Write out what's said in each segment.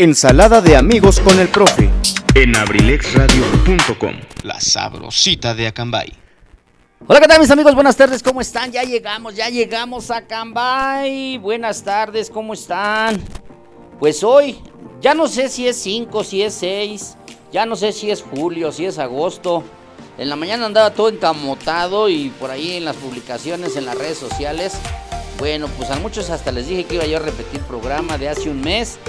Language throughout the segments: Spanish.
Ensalada de amigos con el profe. en abrilexradio.com. La sabrosita de Acambay. Hola, ¿qué tal mis amigos? Buenas tardes, ¿cómo están? Ya llegamos, ya llegamos a Cambay. Buenas tardes, ¿cómo están? Pues hoy, ya no sé si es 5, si es 6, ya no sé si es julio, si es agosto. En la mañana andaba todo encamotado y por ahí en las publicaciones, en las redes sociales. Bueno, pues a muchos hasta les dije que iba yo a repetir programa de hace un mes.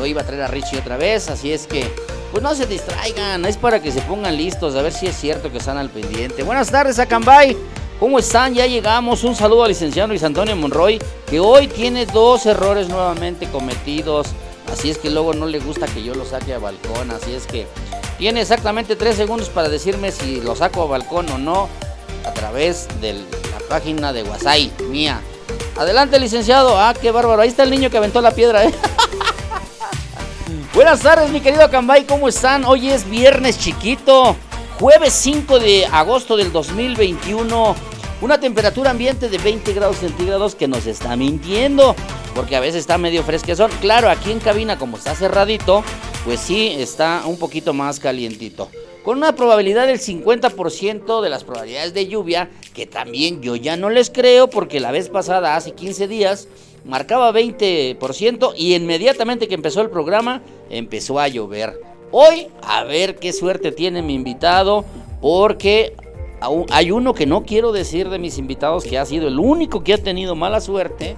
Hoy iba a traer a Richie otra vez, así es que pues no se distraigan, es para que se pongan listos, a ver si es cierto que están al pendiente. Buenas tardes, Acambay. ¿Cómo están? Ya llegamos. Un saludo al licenciado Luis Antonio Monroy, que hoy tiene dos errores nuevamente cometidos. Así es que luego no le gusta que yo lo saque a balcón. Así es que tiene exactamente tres segundos para decirme si lo saco a balcón o no a través de la página de WhatsApp mía. Adelante, licenciado. Ah, qué bárbaro. Ahí está el niño que aventó la piedra, ¿eh? Buenas tardes, mi querido Cambay, ¿cómo están? Hoy es viernes chiquito, jueves 5 de agosto del 2021. Una temperatura ambiente de 20 grados centígrados que nos está mintiendo, porque a veces está medio fresquezón. Claro, aquí en cabina, como está cerradito, pues sí está un poquito más calientito. Con una probabilidad del 50% de las probabilidades de lluvia, que también yo ya no les creo, porque la vez pasada, hace 15 días, marcaba 20% y inmediatamente que empezó el programa empezó a llover. Hoy a ver qué suerte tiene mi invitado porque hay uno que no quiero decir de mis invitados que ha sido el único que ha tenido mala suerte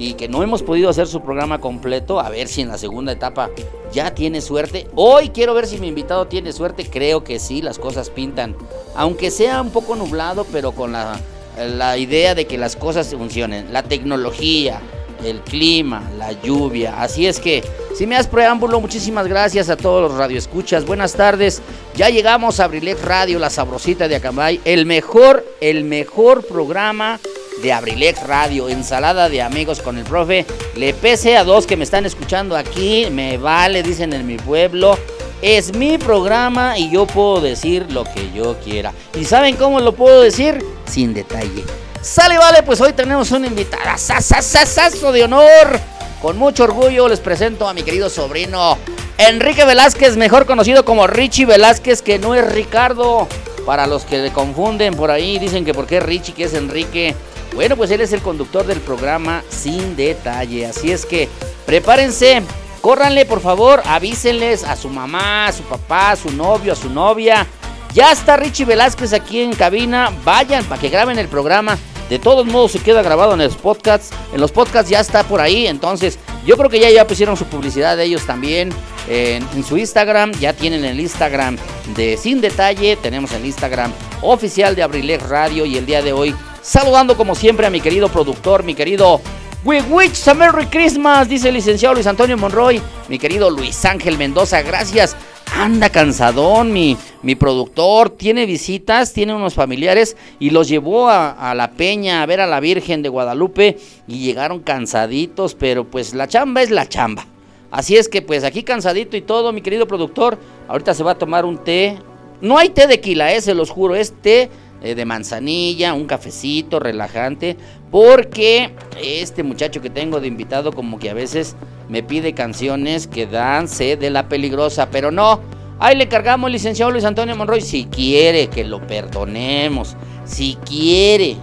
y que no hemos podido hacer su programa completo. A ver si en la segunda etapa ya tiene suerte. Hoy quiero ver si mi invitado tiene suerte. Creo que sí, las cosas pintan. Aunque sea un poco nublado, pero con la, la idea de que las cosas funcionen. La tecnología, el clima, la lluvia. Así es que, si me das preámbulo, muchísimas gracias a todos los radioescuchas. Buenas tardes. Ya llegamos a Abrilex Radio, la sabrosita de Acambay. El mejor, el mejor programa de Abrilex Radio, ensalada de amigos con el profe. Le pese a dos que me están escuchando aquí, me vale, dicen en mi pueblo. Es mi programa y yo puedo decir lo que yo quiera. ¿Y saben cómo lo puedo decir? Sin detalle. Sale, vale, pues hoy tenemos una invitada, sasasasazo de honor. Con mucho orgullo les presento a mi querido sobrino Enrique Velázquez, mejor conocido como Richie Velázquez, que no es Ricardo. Para los que le confunden por ahí, dicen que por qué Richie, que es Enrique. Bueno, pues él es el conductor del programa Sin Detalle. Así es que prepárense, córranle por favor, avísenles a su mamá, a su papá, a su novio, a su novia. Ya está Richie Velázquez aquí en cabina. Vayan para que graben el programa. De todos modos se queda grabado en los podcasts. En los podcasts ya está por ahí. Entonces yo creo que ya, ya pusieron su publicidad de ellos también. En, su Instagram. Ya tienen el Instagram de Sin Detalle. Tenemos el Instagram oficial de Abrilex Radio. Y el día de hoy saludando como siempre a mi querido productor, mi querido We wish a Merry Christmas, dice el licenciado Luis Antonio Monroy. Mi querido Luis Ángel Mendoza, gracias. Anda cansadón, mi, mi productor. Tiene visitas, tiene unos familiares y los llevó a, a la peña a ver a la Virgen de Guadalupe y llegaron cansaditos, pero pues la chamba es la chamba. Así es que pues aquí cansadito y todo, mi querido productor. Ahorita se va a tomar un té. No hay té de quila, eh, se los juro, es té eh, de manzanilla, un cafecito relajante, porque este muchacho que tengo de invitado como que a veces me pide canciones que dan sed de la peligrosa, pero no, ahí le cargamos licenciado Luis Antonio Monroy, si quiere que lo perdonemos, si quiere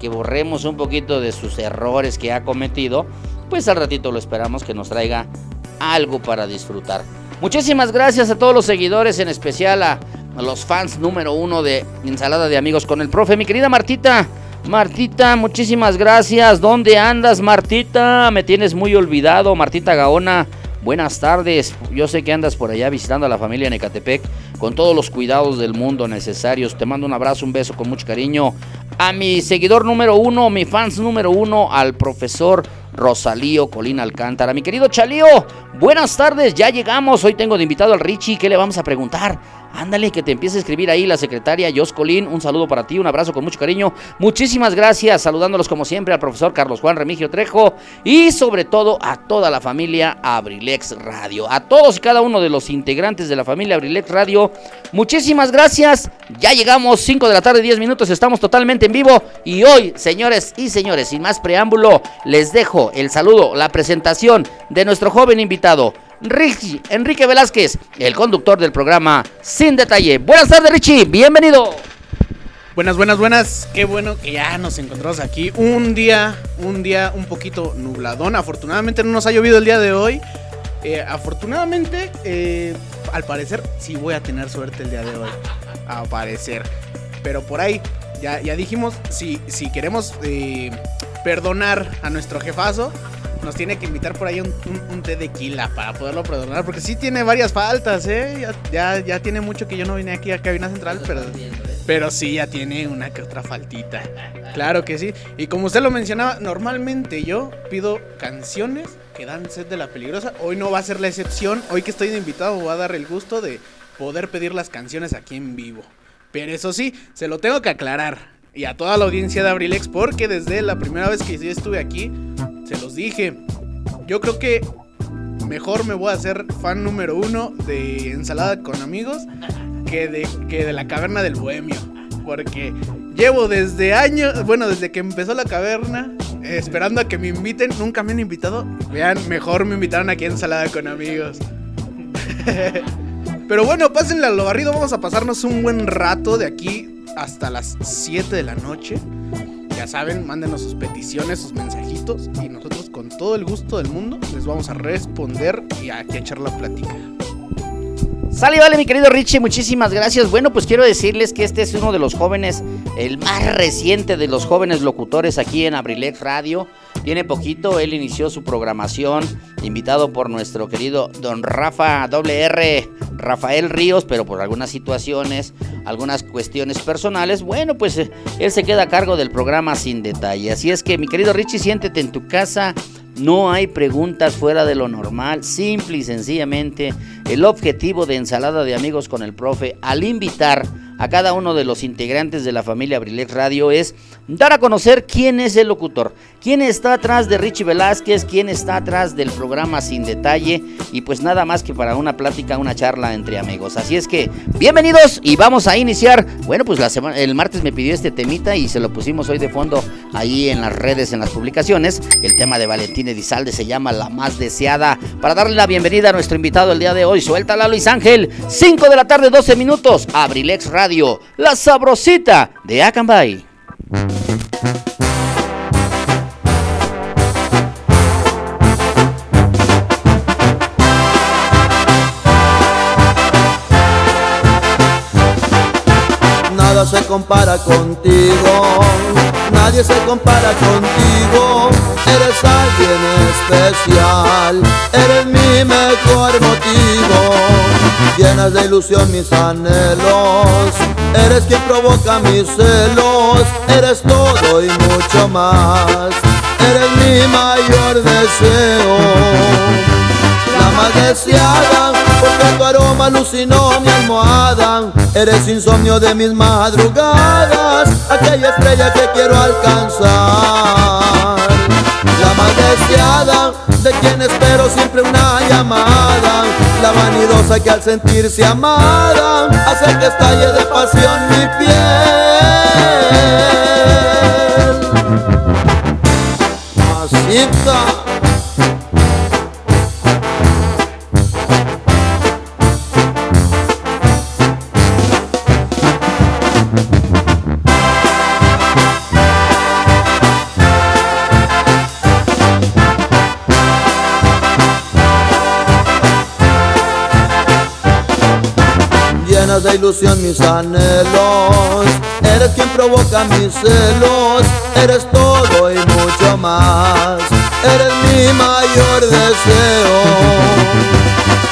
que borremos un poquito de sus errores que ha cometido, pues al ratito lo esperamos que nos traiga algo para disfrutar. Muchísimas gracias a todos los seguidores, en especial a los fans número uno de Ensalada de Amigos con el Profe. Mi querida Martita, Martita, muchísimas gracias. ¿Dónde andas, Martita? Me tienes muy olvidado, Martita Gaona. Buenas tardes. Yo sé que andas por allá visitando a la familia en Ecatepec con todos los cuidados del mundo necesarios. Te mando un abrazo, un beso con mucho cariño. A mi seguidor número uno, mi fans número uno, al profesor Rosalío Colina Alcántara. Mi querido Chalío, buenas tardes, ya llegamos. Hoy tengo de invitado al Richie. ¿Qué le vamos a preguntar? Ándale, que te empiece a escribir ahí la secretaria Jos Colín. Un saludo para ti, un abrazo con mucho cariño. Muchísimas gracias, saludándolos como siempre al profesor Carlos Juan Remigio Trejo y sobre todo a toda la familia Abrilex Radio. A todos y cada uno de los integrantes de la familia Abrilex Radio, muchísimas gracias. Ya llegamos, 5 de la tarde, 10 minutos, estamos totalmente en vivo. Y hoy, señores y señores, sin más preámbulo, les dejo el saludo, la presentación de nuestro joven invitado. Richie Enrique Velázquez, el conductor del programa Sin Detalle. Buenas tardes, Richie, bienvenido. Buenas, buenas, buenas. Qué bueno que ya nos encontramos aquí. Un día, un día un poquito nubladón. Afortunadamente no nos ha llovido el día de hoy. Eh, afortunadamente, eh, al parecer, sí voy a tener suerte el día de hoy. A parecer. Pero por ahí, ya, ya dijimos, si, si queremos eh, perdonar a nuestro jefazo, nos tiene que invitar por ahí un, un, té de quila para poderlo perdonar. Porque sí tiene varias faltas, ¿eh? Ya, ya, tiene mucho que yo no vine aquí a Cabina Central, pero, pero sí ya tiene una que otra faltita. Claro que sí. Y como usted lo mencionaba, normalmente yo pido canciones que dan sed de la peligrosa. Hoy no va a ser la excepción. Hoy que estoy de invitado voy a dar el gusto de poder pedir las canciones aquí en vivo. Pero eso sí, se lo tengo que aclarar. Y a toda la audiencia de Abrilex, porque desde la primera vez que yo estuve aquí, se los dije. Yo creo que mejor me voy a hacer fan número uno de Ensalada con Amigos que de, que de la Caverna del Bohemio. Porque llevo desde años, bueno, desde que empezó la caverna, esperando a que me inviten. Nunca me han invitado. Vean, mejor me invitaron aquí a Ensalada con Amigos. Pero bueno, pásenle a lo barrido. Vamos a pasarnos un buen rato de aquí hasta las 7 de la noche. Ya saben, mándenos sus peticiones, sus mensajitos y nosotros con todo el gusto del mundo les vamos a responder y a, echar la plática. Sale, vale, mi querido Richie, muchísimas gracias. Bueno, pues quiero decirles que este es uno de los jóvenes, el más reciente de los jóvenes locutores aquí en Abrilex Radio. Tiene poquito, él inició su programación, invitado por nuestro querido don Rafa WR, Rafael Ríos, pero por algunas situaciones, algunas cuestiones personales, bueno, pues eh, él se queda a cargo del programa sin detalle. Así es que, mi querido Richie, siéntete en tu casa. No hay preguntas fuera de lo normal, simple y sencillamente el objetivo de ensalada de amigos con el profe al invitar a cada uno de los integrantes de la familia Abrilex Radio es dar a conocer quién es el locutor, quién está atrás de Richie Velázquez, quién está atrás del programa Sin Detalle y pues nada más que para una plática, una charla entre amigos. Así es que bienvenidos y vamos a iniciar. Bueno, pues la semana, el martes me pidió este temita y se lo pusimos hoy de fondo ahí en las redes, en las publicaciones. El tema de Valentín Edizalde se llama La Más Deseada. Para darle la bienvenida a nuestro invitado el día de hoy, suéltala Luis Ángel, 5 de la tarde, 12 minutos, Abrilex Radio la sabrosita de Acambay. Nada se compara contigo, nadie se compara contigo, eres alguien especial, eres mi mejor motivo llenas de ilusión mis anhelos. Eres quien provoca mis celos, eres todo y mucho más. Eres mi mayor deseo, la más deseada, porque tu aroma alucinó mi almohada. Eres insomnio de mis madrugadas, aquella estrella que quiero alcanzar. La más deseada, de quien espero siempre una llamada la vanidosa que al sentirse amada hace que estalle de pasión mi piel. Masita. De ilusión mis anhelos. Eres quien provoca mis celos, eres todo y mucho más. Eres mi mayor deseo,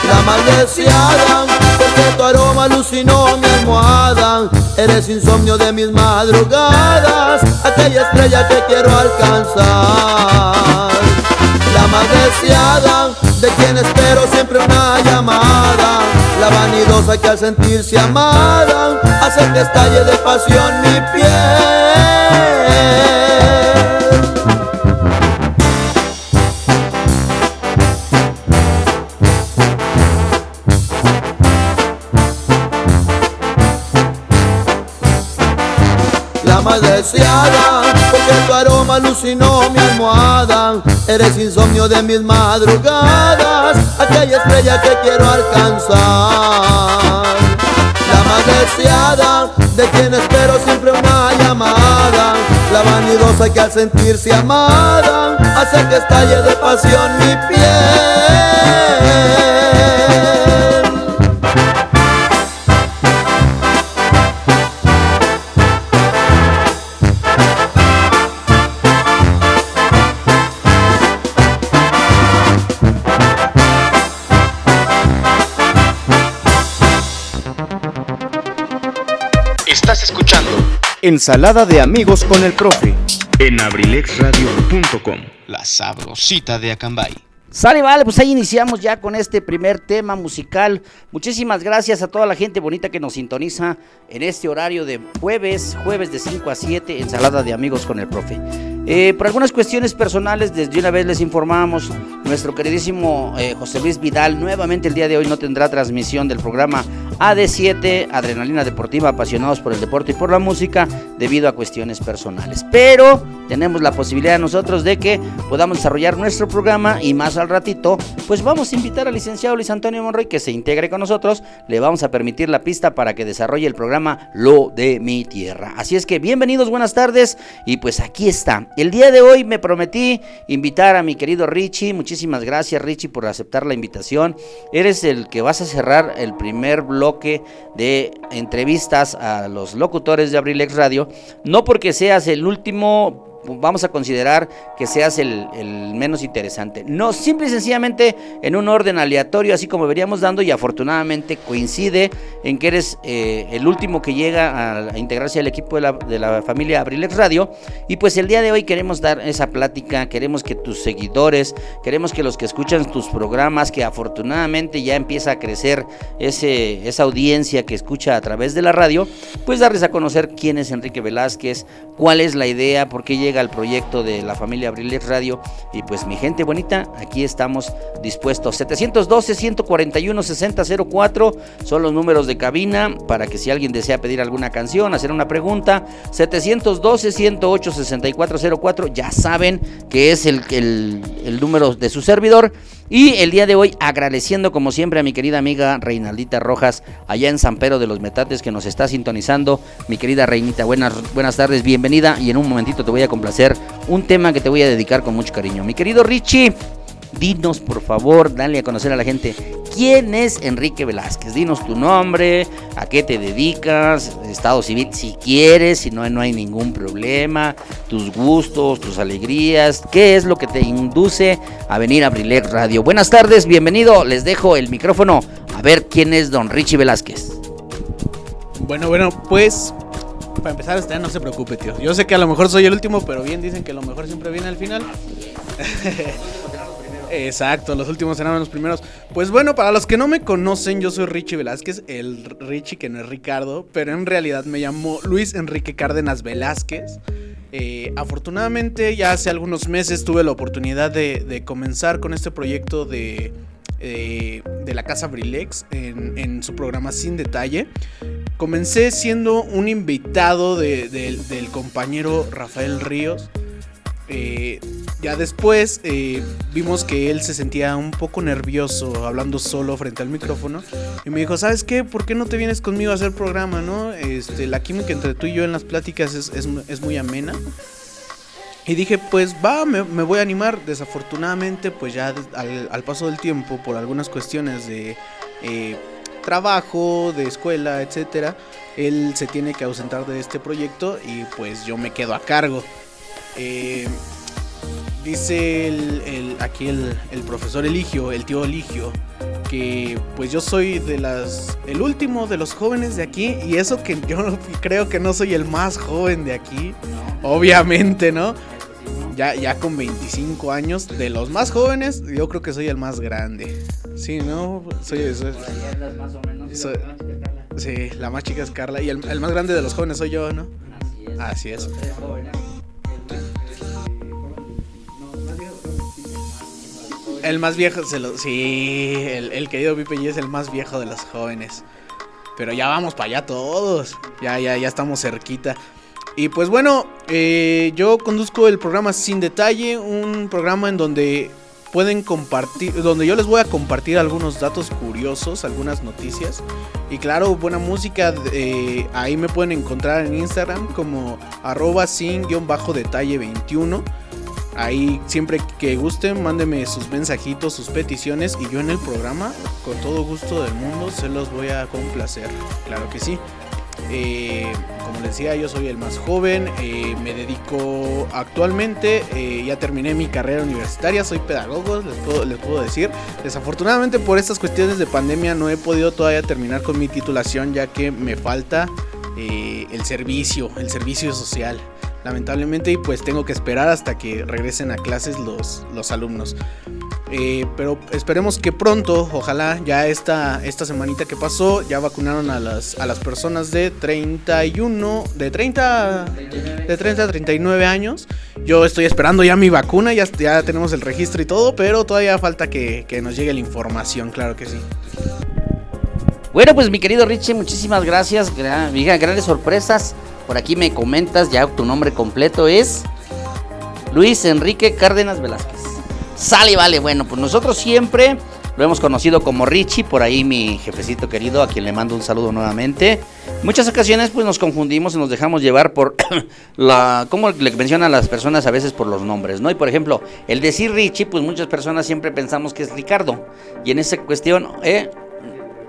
la más deseada, porque tu aroma alucinó mi almohada. Eres insomnio de mis madrugadas, aquella estrella que quiero alcanzar. La más deseada, de quien espero siempre una llamada. La vanidosa que al sentirse amada hace que estalle de pasión mi piel. la más deseada, porque tu aroma alucinó mi almohada. Eres insomnio de mis madrugadas, aquella estrella que quiero alcanzar. La más deseada, de quien espero siempre una llamada. La vanidosa que al sentirse amada, hace que estalle de pasión mi piel. Ensalada de amigos con el profe. en abrilexradio.com. La sabrosita de Acambay. Sale, vale, pues ahí iniciamos ya con este primer tema musical. Muchísimas gracias a toda la gente bonita que nos sintoniza en este horario de jueves, jueves de 5 a 7, ensalada de amigos con el profe. Eh, por algunas cuestiones personales, desde una vez les informamos, nuestro queridísimo eh, José Luis Vidal nuevamente el día de hoy no tendrá transmisión del programa AD7, Adrenalina Deportiva, apasionados por el deporte y por la música, debido a cuestiones personales. Pero tenemos la posibilidad nosotros de que podamos desarrollar nuestro programa y más al ratito, pues vamos a invitar al licenciado Luis Antonio Monroy que se integre con nosotros, le vamos a permitir la pista para que desarrolle el programa Lo de mi tierra. Así es que bienvenidos, buenas tardes y pues aquí está. El día de hoy me prometí invitar a mi querido Richie, muchísimas gracias Richie por aceptar la invitación. Eres el que vas a cerrar el primer bloque de entrevistas a los locutores de Abrilex Radio, no porque seas el último vamos a considerar que seas el, menos interesante. No, simple y sencillamente en un orden aleatorio, así como veríamos dando, y afortunadamente coincide en que eres eh, el último que llega a, a, integrarse al equipo de la, de la familia Abrilex Radio. Y pues el día de hoy queremos dar esa plática, queremos que tus seguidores, queremos que los que escuchan tus programas, que afortunadamente ya empieza a crecer ese, esa audiencia que escucha a través de la radio, pues darles a conocer quién es Enrique Velázquez, cuál es la idea, por qué llega al proyecto de la familia Abrilex Radio. Y pues mi gente bonita, aquí estamos dispuestos. 712-141-6004 son los números de cabina para que si alguien desea pedir alguna canción, hacer una pregunta. 712-108-6404, ya saben que es el, el, el número de su servidor. Y el día de hoy agradeciendo como siempre a mi querida amiga Reinaldita Rojas allá en San Pedro de los Metates que nos está sintonizando. Mi querida Reinita, buenas, buenas tardes, bienvenida y en un momentito te voy a complacer un tema que te voy a dedicar con mucho cariño. Mi querido Richie, dinos por favor, dale a conocer a la gente quién es Enrique Velázquez. Dinos tu nombre, a qué te dedicas, estado civil, si quieres, si no, no hay ningún problema, tus gustos, tus alegrías, qué es lo que te induce a venir a Abrilex Radio. Buenas tardes, bienvenido, les dejo el micrófono a ver quién es don Richie Velázquez. Bueno, bueno, pues para empezar, usted no se preocupe, tío. Yo sé que a lo mejor soy el último, pero bien dicen que lo mejor siempre viene al final. Exacto, los últimos serán los primeros. Pues bueno, para los que no me conocen, yo soy Richie Velázquez, el Richie que no es Ricardo, pero en realidad me llamo Luis Enrique Cárdenas Velázquez. Eh, afortunadamente ya hace algunos meses tuve la oportunidad de, comenzar con este proyecto de, eh, de la Casa Brilex en, su programa Sin Detalle. Comencé siendo un invitado de, de, del compañero Rafael Ríos. Eh, ya después eh, vimos que él se sentía un poco nervioso hablando solo frente al micrófono y me dijo, ¿sabes qué? ¿Por qué no te vienes conmigo a hacer programa, no? Este, la química entre tú y yo en las pláticas es, es, muy amena. Y dije, pues va, me, voy a animar. Desafortunadamente, pues ya al, al, paso del tiempo, por algunas cuestiones de... Eh, trabajo, de escuela, etcétera, él se tiene que ausentar de este proyecto y pues yo me quedo a cargo. Eh, dice el, aquí el, el, profesor Eligio, el tío Eligio, que pues yo soy de las el último de los jóvenes de aquí y eso que yo creo que no soy el más joven de aquí, obviamente, ¿no? Ya, ya con 25 años, de los más jóvenes, yo creo que soy el más grande. Sí, ¿no? Soy, soy, soy Sí, la más chica es Carla y el, el, más grande de los jóvenes soy yo, ¿no? Así es. Así es. El más viejo, se lo, sí, el, querido Pipe es el más viejo de los jóvenes. Pero ya vamos para allá todos. Ya, ya, ya estamos cerquita. Y pues bueno, eh, yo conduzco el programa Sin Detalle, un programa en donde pueden compartir, donde yo les voy a compartir algunos datos curiosos, algunas noticias. Y claro, buena música, eh, ahí me pueden encontrar en Instagram como arroba sin-detalle 21. Ahí siempre que gusten, mándeme sus mensajitos, sus peticiones y yo en el programa, con todo gusto del mundo, se los voy a complacer. Claro que sí. Eh, como les decía, yo soy el más joven, eh, me dedico actualmente, eh, ya terminé mi carrera universitaria, soy pedagogo, les puedo decir. Desafortunadamente por estas cuestiones de pandemia no he podido todavía terminar con mi titulación ya que me falta el servicio, el servicio social lamentablemente, y pues tengo que esperar hasta que regresen a clases los, los alumnos. Eh, pero esperemos que pronto, ojalá ya esta, esta semanita que pasó, ya vacunaron a las, a las personas de 31, de 30, de 30 a 39 años. Yo estoy esperando ya mi vacuna, ya, ya tenemos el registro y todo, pero todavía falta que, que nos llegue la información, claro que sí. Bueno, pues mi querido Richie, muchísimas gracias. Gran, grandes sorpresas. Por aquí me comentas, ya tu nombre completo es Luis Enrique Cárdenas Velázquez. Sale, vale, bueno, pues nosotros siempre lo hemos conocido como Richie, por ahí mi jefecito querido, a quien le mando un saludo nuevamente. Muchas ocasiones pues nos confundimos y nos dejamos llevar por la, como le mencionan las personas a veces por los nombres, ¿no? Y por ejemplo, el decir Richie, pues muchas personas siempre pensamos que es Ricardo. Y en esa cuestión, ¿eh?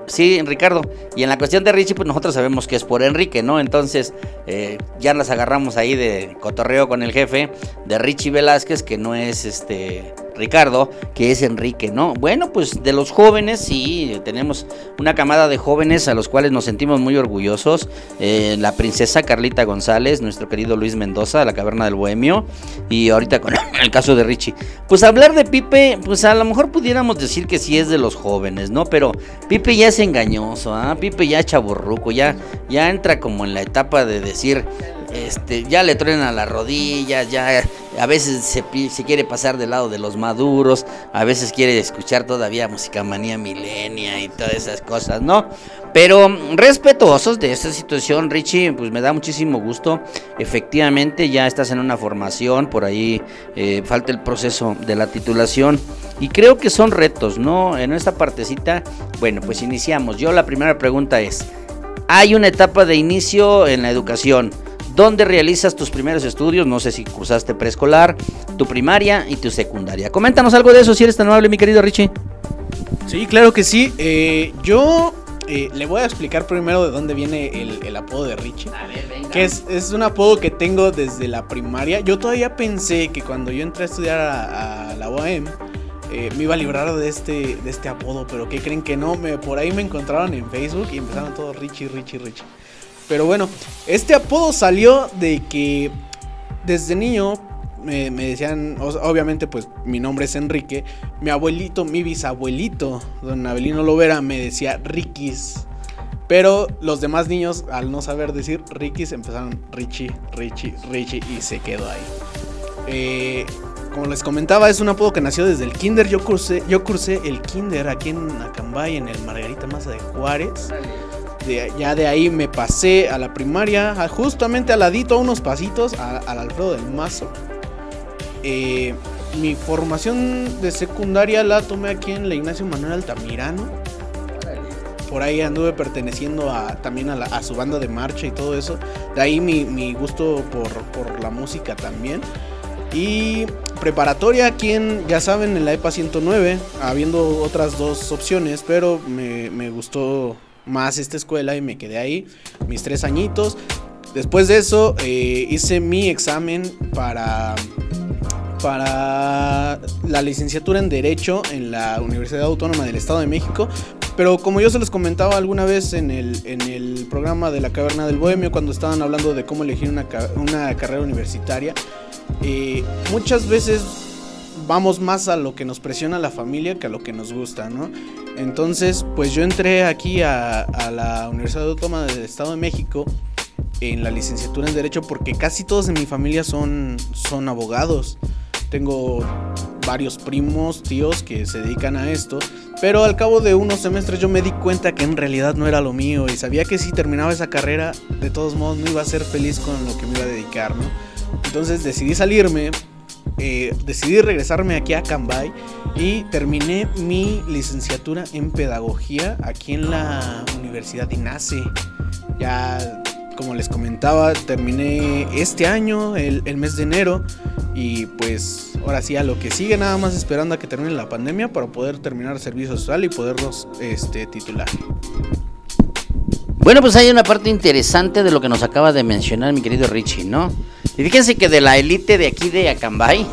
Sí, Ricardo. Y en la cuestión de Richie, pues nosotros sabemos que es por Enrique, ¿no? Entonces, eh, ya las agarramos ahí de cotorreo con el jefe de Richie Velázquez, que no es este Ricardo, que es Enrique, ¿no? Bueno, pues de los jóvenes, sí, tenemos una camada de jóvenes a los cuales nos sentimos muy orgullosos. Eh, la princesa Carlita González, nuestro querido Luis Mendoza, la caverna del Bohemio, y ahorita con el caso de Richie. Pues hablar de Pipe, pues a lo mejor pudiéramos decir que sí es de los jóvenes, ¿no? Pero Pipe ya es engañoso, ¿ah? Pipe ya chaburruco, ya, ya entra como en la etapa de decir este, ya le truenan las rodillas, ya a veces se, quiere pasar del lado de los maduros, a veces quiere escuchar todavía música manía milenia y todas esas cosas, ¿no? Pero respetuosos de esta situación, Richie, pues me da muchísimo gusto. Efectivamente, ya estás en una formación, por ahí eh, falta el proceso de la titulación. Y creo que son retos, ¿no? En esta partecita, bueno, pues iniciamos. Yo la primera pregunta es, hay una etapa de inicio en la educación ¿Dónde realizas tus primeros estudios? No sé si cursaste preescolar, tu primaria y tu secundaria. Coméntanos algo de eso si eres tan amable, mi querido Richie. Sí, claro que sí. Eh, yo eh, le voy a explicar primero de dónde viene el, apodo de Richie. A ver, venga. Que es, un apodo que tengo desde la primaria. Yo todavía pensé que cuando yo entré a estudiar a, la OAM, eh, me iba a librar de este, de este apodo, pero ¿qué creen que no? Me, por ahí me encontraron en Facebook y empezaron todos Richie, Richie, Richie. Pero bueno, este apodo salió de que desde niño me, decían, obviamente pues mi nombre es Enrique, mi abuelito, mi bisabuelito, don Abelino Lovera, me decía Rikis. Pero los demás niños, al no saber decir Rikis, empezaron Richie, Richie, Richie y se quedó ahí. Eh, como les comentaba, es un apodo que nació desde el kinder. Yo cursé, yo el kinder aquí en Acambay, en el Margarita Maza de Juárez ya de ahí me pasé a la primaria, justamente al ladito, a unos pasitos, al Alfredo del Mazo. Eh, mi formación de secundaria la tomé aquí en la Ignacio Manuel Altamirano. Por ahí anduve perteneciendo a, también a, su banda de marcha y todo eso. De ahí mi, gusto por, la música también. Y preparatoria aquí en, ya saben, en la EPA 109, habiendo otras dos opciones, pero me, me gustó más esta escuela y me quedé ahí mis tres añitos. Después de eso eh, hice mi examen para, para la licenciatura en Derecho en la Universidad Autónoma del Estado de México. Pero como yo se los comentaba alguna vez en el, en el programa de la Caverna del Bohemio, cuando estaban hablando de cómo elegir una, una carrera universitaria, eh, muchas veces vamos más a lo que nos presiona la familia que a lo que nos gusta, ¿no? Entonces, pues yo entré aquí a, a la Universidad Autónoma del Estado de México en la licenciatura en Derecho porque casi todos en mi familia son, son abogados. Tengo varios primos, tíos que se dedican a esto, pero al cabo de unos semestres yo me di cuenta que en realidad no era lo mío y sabía que si terminaba esa carrera, de todos modos no iba a ser feliz con lo que me iba a dedicar, ¿no? Entonces decidí salirme, eh, decidí regresarme aquí a Cambay y terminé mi licenciatura en pedagogía aquí en la Universidad INACE. Ya como les comentaba, terminé este año, el, mes de enero, y pues ahora sí a lo que sigue, nada más esperando a que termine la pandemia para poder terminar el servicio social y poderlos este, titular. Bueno, pues hay una parte interesante de lo que nos acaba de mencionar mi querido Richie, ¿no? Y fíjense que de la élite de aquí de Acambay,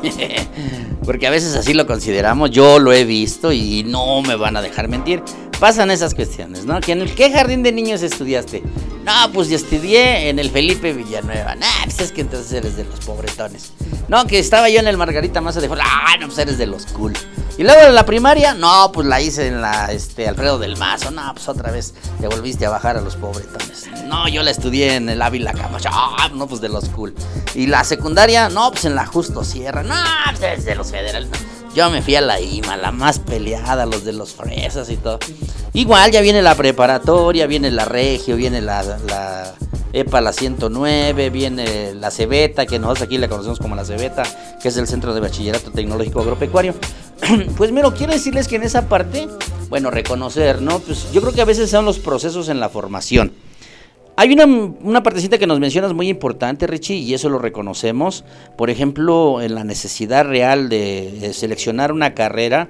porque a veces así lo consideramos, yo lo he visto y no me van a dejar mentir pasan esas cuestiones, ¿no? ¿En el qué jardín de niños estudiaste? No, pues yo estudié en el Felipe Villanueva. No, pues es que entonces eres de los pobretones. No, que estaba yo en el Margarita Maza de Ah, no, pues eres de los cool. Y luego en la primaria, no, pues la hice en la este, Alfredo del Mazo. No, pues otra vez te volviste a bajar a los pobretones. No, yo la estudié en el Ávila Camacho. Ah, no, pues de los cool. Y la secundaria, no, pues en la Justo Sierra. No, pues es de los federales. Yo me fui a la IMA, la más peleada, los de los fresas y todo. Igual ya viene la preparatoria, viene la Regio, viene la, EPA la 109, viene la Cebeta, que nosotros aquí la conocemos como la Cebeta, que es el Centro de Bachillerato Tecnológico Agropecuario. pues mira, quiero decirles que en esa parte, bueno, reconocer, ¿no? Pues yo creo que a veces son los procesos en la formación. Hay una, una, partecita que nos mencionas muy importante, Richie, y eso lo reconocemos. Por ejemplo, en la necesidad real de seleccionar una carrera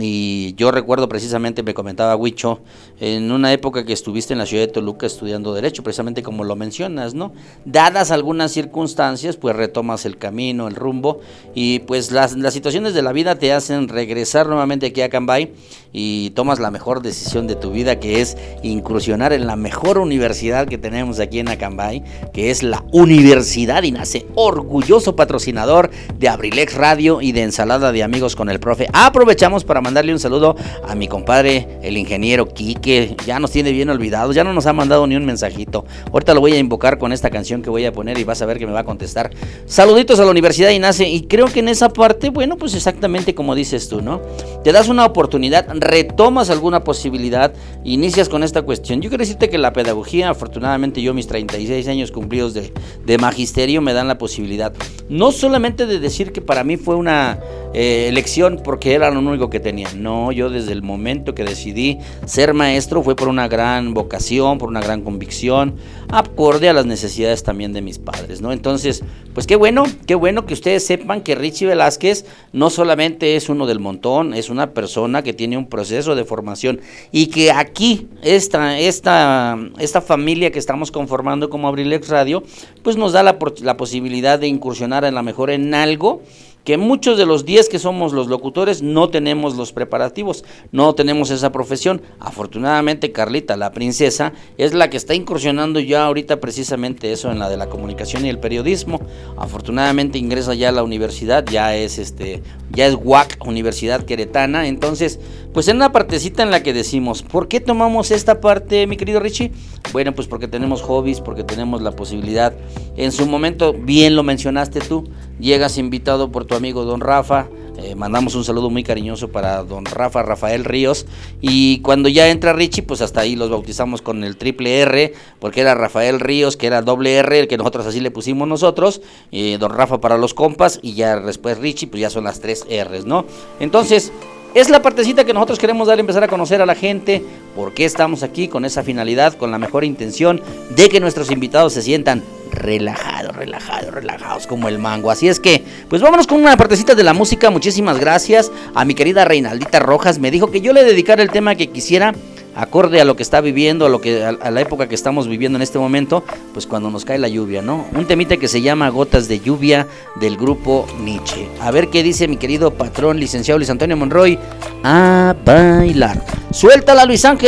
y yo recuerdo precisamente, me comentaba Huicho, en una época que estuviste en la ciudad de Toluca estudiando Derecho, precisamente como lo mencionas, ¿no? Dadas algunas circunstancias, pues retomas el camino, el rumbo, y pues las, las situaciones de la vida te hacen regresar nuevamente aquí a Cambay y tomas la mejor decisión de tu vida, que es incursionar en la mejor universidad que tenemos aquí en Acambay, que es la Universidad INACE, orgulloso patrocinador de Abrilex Radio y de Ensalada de Amigos con el Profe. Aprovechamos para mandarle un saludo a mi compadre, el ingeniero Quique, ya nos tiene bien olvidados, ya no nos ha mandado ni un mensajito. Ahorita lo voy a invocar con esta canción que voy a poner y vas a ver que me va a contestar. Saluditos a la Universidad INACE y creo que en esa parte, bueno, pues exactamente como dices tú, ¿no? Te das una oportunidad retomas alguna posibilidad, inicias con esta cuestión. Yo quiero decirte que la pedagogía, afortunadamente yo mis 36 años cumplidos de, magisterio me dan la posibilidad, no solamente de decir que para mí fue una eh, elección porque era lo único que tenía, no, yo desde el momento que decidí ser maestro fue por una gran vocación, por una gran convicción, acorde a las necesidades también de mis padres, ¿no? Entonces, pues qué bueno, qué bueno que ustedes sepan que Richie Velázquez no solamente es uno del montón, es una persona que tiene un proceso de formación y que aquí esta, esta, esta familia que estamos conformando como Abrilex Radio, pues nos da la, la posibilidad de incursionar en la mejor en algo que muchos de los 10 que somos los locutores no tenemos los preparativos, no tenemos esa profesión. Afortunadamente Carlita, la princesa, es la que está incursionando ya ahorita precisamente eso en la de la comunicación y el periodismo. Afortunadamente ingresa ya a la universidad, ya es este, ya es UAC, Universidad Queretana, entonces, pues en una partecita en la que decimos, ¿por qué tomamos esta parte, mi querido Richie? Bueno, pues porque tenemos hobbies, porque tenemos la posibilidad. En su momento, bien lo mencionaste tú, llegas invitado por tu amigo Don Rafa, eh, mandamos un saludo muy cariñoso para don Rafa Rafael Ríos. Y cuando ya entra Richie, pues hasta ahí los bautizamos con el triple R, porque era Rafael Ríos, que era doble R, el que nosotros así le pusimos nosotros. y don Rafa para los compas, y ya después Richie, pues ya son las tres R's, ¿no? Entonces, es la partecita que nosotros queremos dar, empezar a conocer a la gente, ¿Por qué estamos aquí? Con esa finalidad, con la mejor intención de que nuestros invitados se sientan relajados, relajados, relajados como el mango. Así es que, pues vámonos con una partecita de la música. Muchísimas gracias a mi querida Reinaldita Rojas. Me dijo que yo le dedicara el tema que quisiera acorde a lo que está viviendo, a lo que a, la época que estamos viviendo en este momento, pues cuando nos cae la lluvia, ¿no? Un temita que se llama Gotas de lluvia del grupo Nietzsche. A ver qué dice mi querido patrón licenciado Luis Antonio Monroy a bailar. Suéltala Luis Ángel.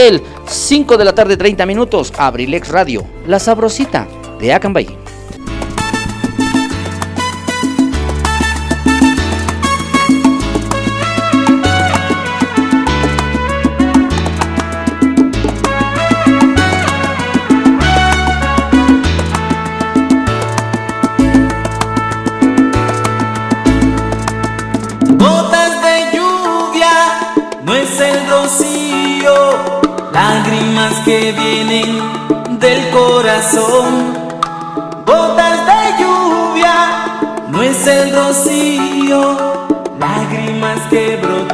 5 de la tarde, 30 minutos. Abrilex Radio. La Sabrosita de Acambay. que vienen del corazón. Botas de lluvia, no es el rocío, lágrimas que brotan.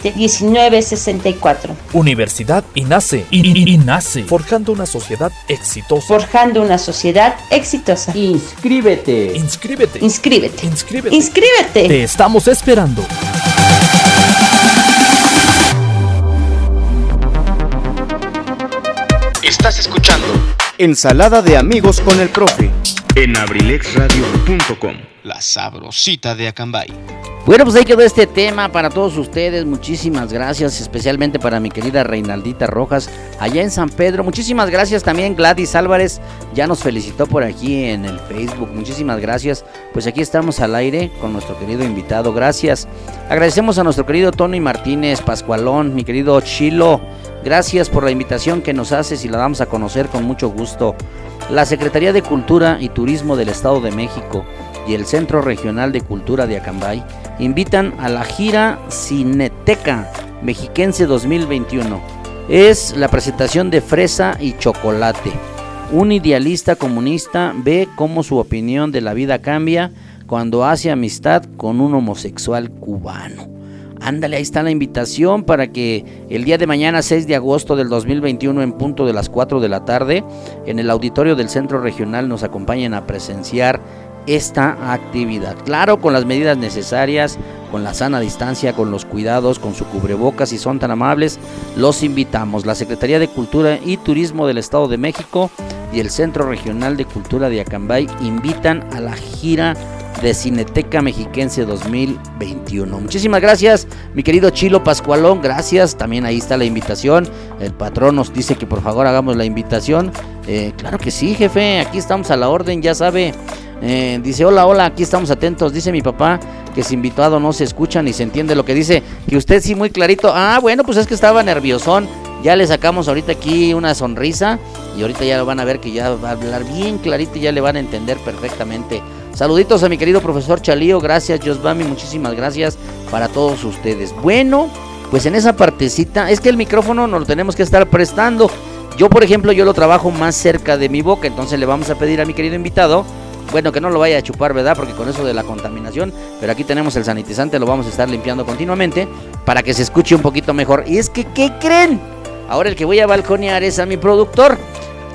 718-127-1964. Universidad INACE. INACE. Forjando una sociedad exitosa. Forjando una sociedad exitosa. Inscríbete. Inscríbete. Inscríbete. Inscríbete. Inscríbete. Te estamos esperando. Estás escuchando Ensalada de amigos con el profe. En abrilexradio.com. La sabrosita de Acambay. Bueno, pues ahí quedó este tema para todos ustedes. Muchísimas gracias, especialmente para mi querida Reinaldita Rojas, allá en San Pedro. Muchísimas gracias también Gladys Álvarez, ya nos felicitó por aquí en el Facebook. Muchísimas gracias. Pues aquí estamos al aire con nuestro querido invitado. Gracias. Agradecemos a nuestro querido Tony Martínez Pascualón, mi querido Chilo. Gracias por la invitación que nos haces y la damos a conocer con mucho gusto. La Secretaría de Cultura y Turismo del Estado de México y el Centro Regional de Cultura de Acambay invitan a la gira Cineteca Mexiquense 2021. Es la presentación de Fresa y Chocolate. Un idealista comunista ve cómo su opinión de la vida cambia cuando hace amistad con un homosexual cubano. Ándale, ahí está la invitación para que el día de mañana, 6 de agosto del 2021, en punto de las 4 de la tarde, en el auditorio del Centro Regional nos acompañen a presenciar esta actividad. Claro, con las medidas necesarias, con la sana distancia, con los cuidados, con su cubrebocas, si son tan amables, los invitamos. La Secretaría de Cultura y Turismo del Estado de México y el Centro Regional de Cultura de Acambay invitan a la gira de Cineteca Mexiquense 2021. Muchísimas gracias, mi querido Chilo Pascualón, gracias. También ahí está la invitación. El patrón nos dice que por favor hagamos la invitación. Eh, claro que sí, jefe, aquí estamos a la orden, ya sabe. Eh, dice, hola, hola, aquí estamos atentos. Dice mi papá que si invitado no se escucha ni se entiende lo que dice. Que usted sí muy clarito. Ah, bueno, pues es que estaba nerviosón. Ya le sacamos ahorita aquí una sonrisa. Y ahorita ya lo van a ver que ya va a hablar bien clarito y ya le van a entender perfectamente. Saluditos a mi querido profesor Chalío. Gracias, Josbami. Muchísimas gracias para todos ustedes. Bueno, pues en esa partecita, es que el micrófono nos lo tenemos que estar prestando. Yo, por ejemplo, yo lo trabajo más cerca de mi boca. Entonces le vamos a pedir a mi querido invitado bueno, que no lo vaya a chupar, ¿verdad? Porque con eso de la contaminación, pero aquí tenemos el sanitizante, lo vamos a estar limpiando continuamente para que se escuche un poquito mejor. Y es que, ¿qué creen? Ahora el que voy a balconear es a mi productor.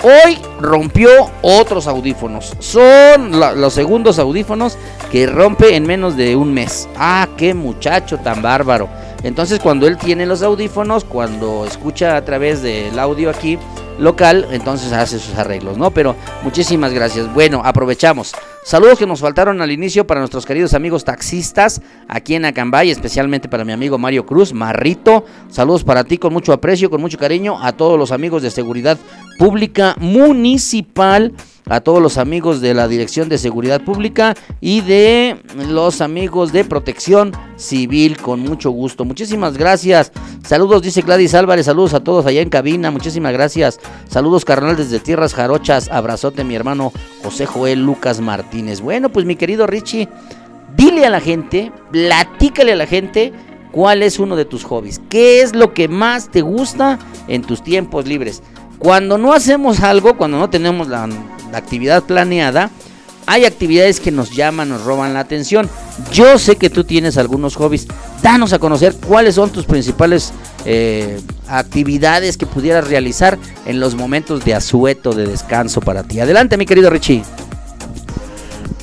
Hoy rompió otros audífonos. Son los segundos audífonos que rompe en menos de un mes. Ah, qué muchacho tan bárbaro. Entonces cuando él tiene los audífonos, cuando escucha a través del audio aquí local, entonces hace sus arreglos, ¿no? Pero muchísimas gracias. Bueno, aprovechamos. Saludos que nos faltaron al inicio para nuestros queridos amigos taxistas aquí en Acambay, especialmente para mi amigo Mario Cruz, Marrito. Saludos para ti con mucho aprecio, con mucho cariño. A todos los amigos de Seguridad Pública Municipal, a todos los amigos de la Dirección de Seguridad Pública y de los amigos de Protección Civil, con mucho gusto. Muchísimas gracias. Saludos, dice Gladys Álvarez. Saludos a todos allá en cabina. Muchísimas gracias. Saludos, carnal, desde Tierras Jarochas. Abrazote, mi hermano José Joel Lucas Martínez. Bueno, pues mi querido Richie, dile a la gente, platícale a la gente cuál es uno de tus hobbies. ¿Qué es lo que más te gusta en tus tiempos libres? Cuando no hacemos algo, cuando no tenemos la, la actividad planeada, hay actividades que nos llaman, nos roban la atención. Yo sé que tú tienes algunos hobbies. Danos a conocer cuáles son tus principales eh, actividades que pudieras realizar en los momentos de asueto, de descanso para ti. Adelante, mi querido Richie.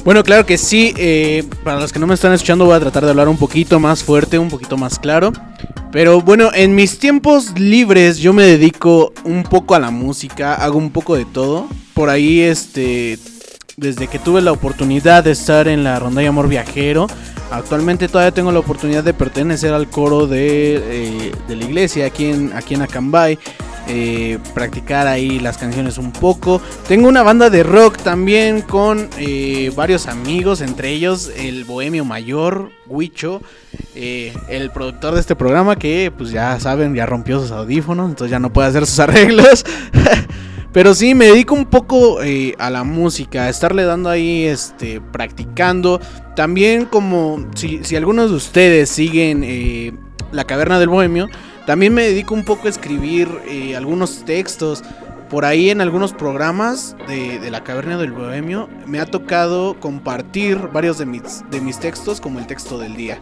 Bueno, claro que sí. eh, para los que no me están escuchando, voy a tratar de hablar un poquito más fuerte, un poquito más claro. Pero bueno, en mis tiempos libres yo me dedico un poco a la música, hago un poco de todo. Por ahí, este, desde que tuve la oportunidad de estar en la Rondalla Amor Viajero, actualmente todavía tengo la oportunidad de pertenecer al coro de, eh, de la iglesia aquí en, aquí en Acambay. Eh, practicar ahí las canciones un poco. Tengo una banda de rock también con eh, varios amigos, entre ellos el Bohemio Mayor, Huicho, eh, el productor de este programa que pues ya saben, ya rompió sus audífonos, entonces ya no puede hacer sus arreglos. Pero sí, me dedico un poco a la música, a estarle dando ahí, este, practicando. También como si, algunos de ustedes siguen La Caverna del Bohemio, también me dedico un poco a escribir eh, algunos textos. Por ahí en algunos programas de, La Caverna del Bohemio me ha tocado compartir varios de mis, de mis textos como el texto del día.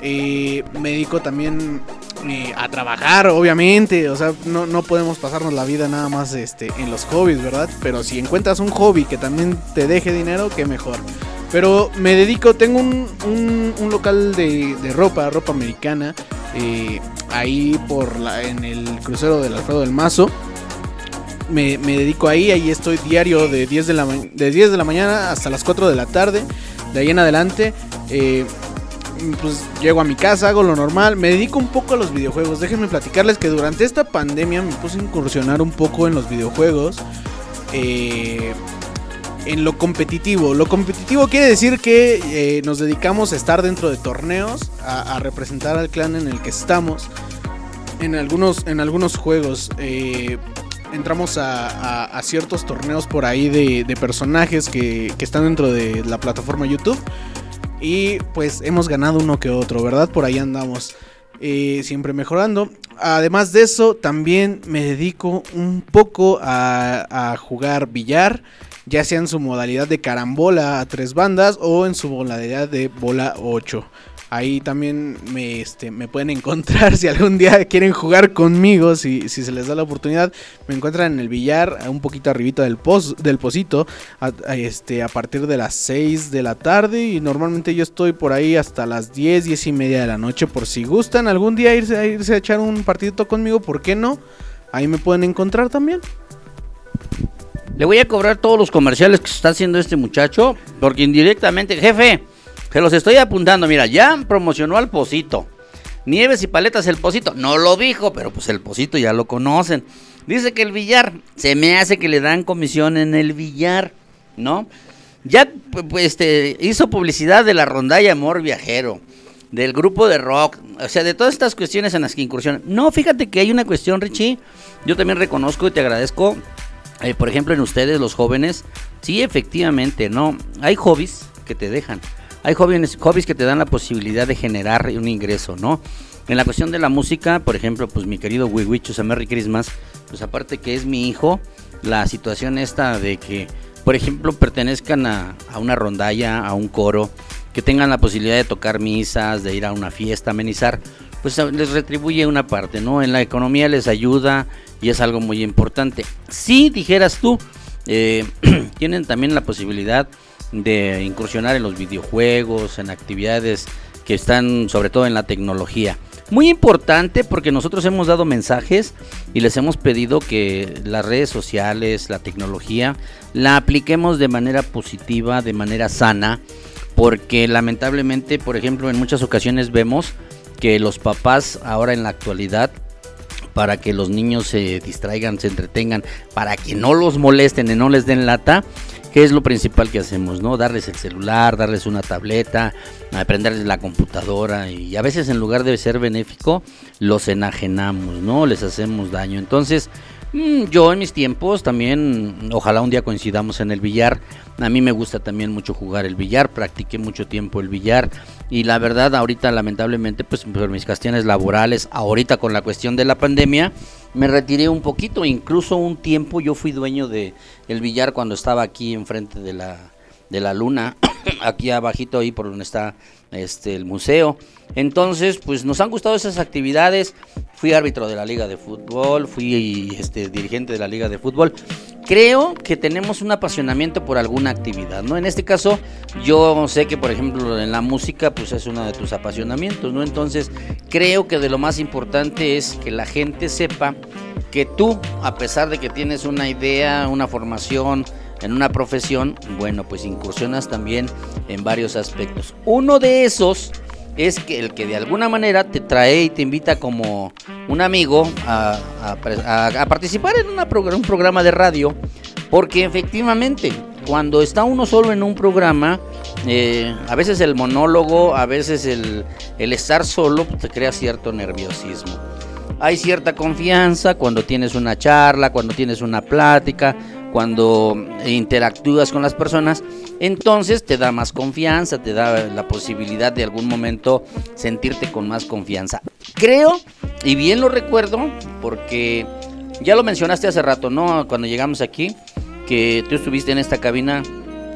Eh, me dedico también eh, a trabajar, obviamente. O sea, no, no podemos pasarnos la vida nada más este, en los hobbies, ¿verdad? Pero si encuentras un hobby que también te deje dinero, qué mejor. Pero me dedico, tengo un, un- local de, de ropa, ropa americana, eh, ahí por la, en el crucero del Alfredo del Mazo. Me, me dedico ahí, ahí estoy diario de 10 de, la, de 10 de la mañana hasta las 4 de la tarde. De ahí en adelante, eh, pues llego a mi casa, hago lo normal, me dedico un poco a los videojuegos. Déjenme platicarles que durante esta pandemia me puse a incursionar un poco en los videojuegos. eh, en lo competitivo. Lo competitivo quiere decir que eh, nos dedicamos a estar dentro de torneos, a, representar al clan en el que estamos. En algunos, en algunos juegos eh, entramos a, ciertos torneos por ahí de, personajes que, están dentro de la plataforma YouTube. Y pues hemos ganado uno que otro, ¿verdad? Por ahí andamos. eh, siempre mejorando. Además de eso, también me dedico un poco a jugar billar. Ya sea en su modalidad de carambola a tres bandas o en su modalidad de bola 8. Ahí también me, este, me pueden encontrar si algún día quieren jugar conmigo, si, si se les da la oportunidad. Me encuentran en el billar, un poquito arribita del, pos, del pocito, a, a este, a partir de las 6 de la tarde. Y normalmente yo estoy por ahí hasta las 10, 10 y media de la noche. Por si gustan algún día irse, a irse a echar un partidito conmigo, ¿por qué no? Ahí me pueden encontrar también. Le voy a cobrar todos los comerciales que está haciendo este muchacho, porque indirectamente, jefe, se los estoy apuntando. Mira, ya promocionó al Pocito. Nieves y paletas el Pocito. No lo dijo, pero pues el Pocito ya lo conocen. Dice que el billar, se me hace que le dan comisión en el billar, ¿no? Ya este, hizo publicidad de la rondalla Amor Viajero, del grupo de rock, o sea, de todas estas cuestiones en las que incursionan. No, fíjate que hay una cuestión, Richie. Yo también reconozco y te agradezco eh, por ejemplo, en ustedes, los jóvenes, sí, efectivamente, ¿no? Hay hobbies que te dejan. Hay jóvenes, hobbies que te dan la posibilidad de generar un ingreso, ¿no? En la cuestión de la música, por ejemplo, pues mi querido Wiwichus, a Merry Christmas, pues aparte que es mi hijo, la situación esta de que, por ejemplo, pertenezcan a, a una rondalla, a un coro, que tengan la posibilidad de tocar misas, de ir a una fiesta, amenizar, pues les retribuye una parte, ¿no? En la economía les ayuda y es algo muy importante. Si dijeras tú, eh, tienen también la posibilidad de incursionar en los videojuegos, en actividades que están sobre todo en la tecnología. Muy importante porque nosotros hemos dado mensajes y les hemos pedido que las redes sociales, la tecnología, la apliquemos de manera positiva, de manera sana, porque lamentablemente, por ejemplo, en muchas ocasiones vemos que los papás ahora en la actualidad para que los niños se distraigan, se entretengan, para que no los molesten y no les den lata, que es lo principal que hacemos, ¿no? Darles el celular, darles una tableta, aprenderles la computadora y a veces en lugar de ser benéfico, los enajenamos, ¿no? Les hacemos daño. Entonces, yo en mis tiempos también, ojalá un día coincidamos en el billar. A mí me gusta también mucho jugar el billar, practiqué mucho tiempo el billar y la verdad ahorita lamentablemente pues por mis cuestiones laborales, ahorita con la cuestión de la pandemia, me retiré un poquito, incluso un tiempo yo fui dueño de el billar cuando estaba aquí enfrente de la de la luna, aquí abajito ahí por donde está este el museo. Entonces, pues nos han gustado esas actividades. Fui árbitro de la Liga de Fútbol, fui este dirigente de la Liga de Fútbol creo que tenemos un apasionamiento por alguna actividad, ¿no? En este caso, yo sé que, por ejemplo, en la música, pues es uno de tus apasionamientos, ¿no? Entonces, creo que de lo más importante es que la gente sepa que tú, a pesar de que tienes una idea, una formación en una profesión, bueno, pues incursionas también en varios aspectos. Uno de esos es que el que de alguna manera te trae y te invita como un amigo a, a a- participar en una un programa de radio, porque efectivamente, cuando está uno solo en un programa, eh, a veces el monólogo, a veces el, el estar solo, pues, te crea cierto nerviosismo. Hay cierta confianza cuando tienes una charla, cuando tienes una plática, cuando interactúas con las personas, entonces te da más confianza, te da la posibilidad de algún momento sentirte con más confianza. Creo, y bien lo recuerdo, porque ya lo mencionaste hace rato, ¿no? Cuando llegamos aquí, que tú estuviste en esta cabina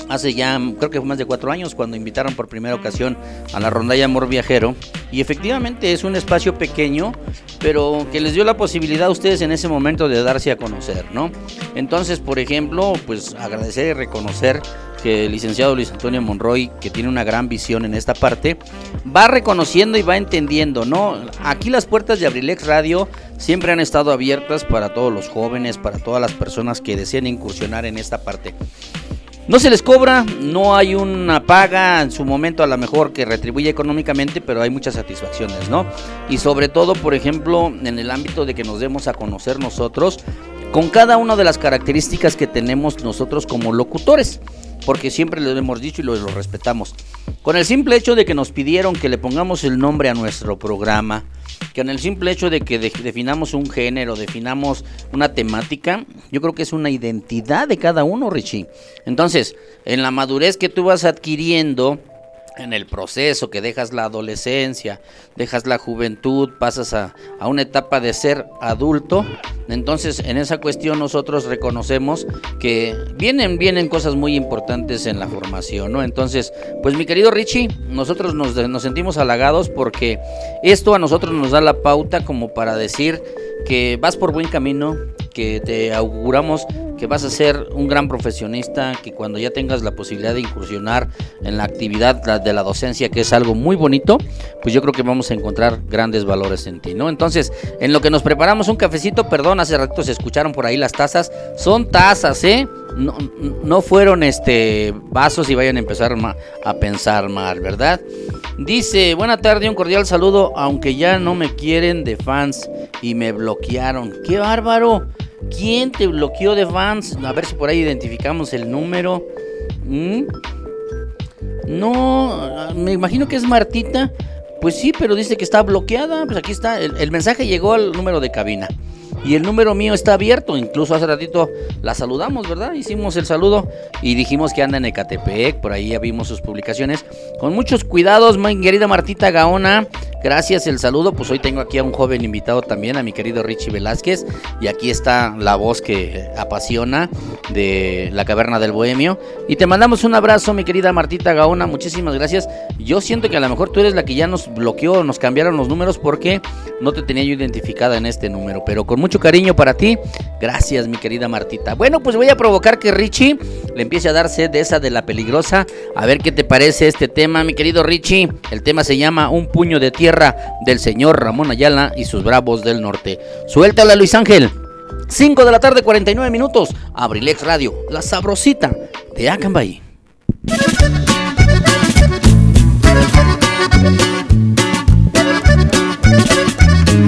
hace ya, creo que fue más de cuatro años, cuando invitaron por primera ocasión a la rondalla Amor Viajero. Y efectivamente es un espacio pequeño, pero que les dio la posibilidad a ustedes en ese momento de darse a conocer, ¿no? Entonces, por ejemplo, pues agradecer y reconocer que el licenciado Luis Antonio Monroy, que tiene una gran visión en esta parte, va reconociendo y va entendiendo, ¿no? Aquí las puertas de Abrilex Radio siempre han estado abiertas para todos los jóvenes, para todas las personas que deseen incursionar en esta parte. No se les cobra, no hay una paga en su momento a lo mejor que retribuye económicamente, pero hay muchas satisfacciones, ¿no? Y sobre todo, por ejemplo, en el ámbito de que nos demos a conocer nosotros con cada una de las características que tenemos nosotros como locutores, porque siempre lo hemos dicho y lo, lo respetamos. Con el simple hecho de que nos pidieron que le pongamos el nombre a nuestro programa, que en el simple hecho de que de- definamos un género, definamos una temática, yo creo que es una identidad de cada uno, Richie. Entonces, en la madurez que tú vas adquiriendo, en el proceso que dejas la adolescencia, dejas la juventud, pasas a, a una etapa de ser adulto, entonces en esa cuestión nosotros reconocemos que vienen, vienen cosas muy importantes en la formación, ¿no? Entonces, pues mi querido Richie, nosotros nos, nos sentimos halagados porque esto a nosotros nos da la pauta como para decir que vas por buen camino, que te auguramos que vas a ser un gran profesionista, que cuando ya tengas la posibilidad de incursionar en la actividad de la docencia, que es algo muy bonito, pues yo creo que vamos a encontrar grandes valores en ti, ¿no? Entonces, en lo que nos preparamos un cafecito, perdón, hace ratito se escucharon por ahí las tazas, son tazas, ¿eh? No, no fueron este vasos y vayan a empezar a pensar mal, ¿verdad? Dice, buena tarde, un cordial saludo, aunque ya no me quieren de fans y me bloquearon. ¡Qué bárbaro! ¿Quién te bloqueó de fans? A ver si por ahí identificamos el número. ¿Mm? No, me imagino que es Martita. Pues sí, pero dice que está bloqueada. Pues aquí está. El mensaje llegó al número de cabina. Y el número mío está abierto. Incluso hace ratito la saludamos, ¿verdad? Hicimos el saludo y dijimos que anda en Ecatepec. Por ahí ya vimos sus publicaciones. Con muchos cuidados, mi querida Martita Gaona. Gracias el saludo. Pues hoy tengo aquí a un joven invitado también, a mi querido Richie Velázquez. Y aquí está la voz que apasiona de la caverna del bohemio. Y te mandamos un abrazo, mi querida Martita Gaona. Muchísimas gracias. Yo siento que a lo mejor tú eres la que ya nos bloqueó, nos cambiaron los números porque no te tenía yo identificada en este número. Pero con mucho cariño para ti. Gracias, mi querida Martita. Bueno, pues voy a provocar que Richie le empiece a darse de esa de la peligrosa. A ver qué te parece este tema, mi querido Richie. El tema se llama Un puño de tierra del señor Ramón Ayala y sus bravos del norte. Suéltala, Luis Ángel. 5 de la tarde, 49 minutos. Abrilex Radio, la sabrosita de Acambay.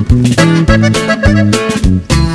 Thank you.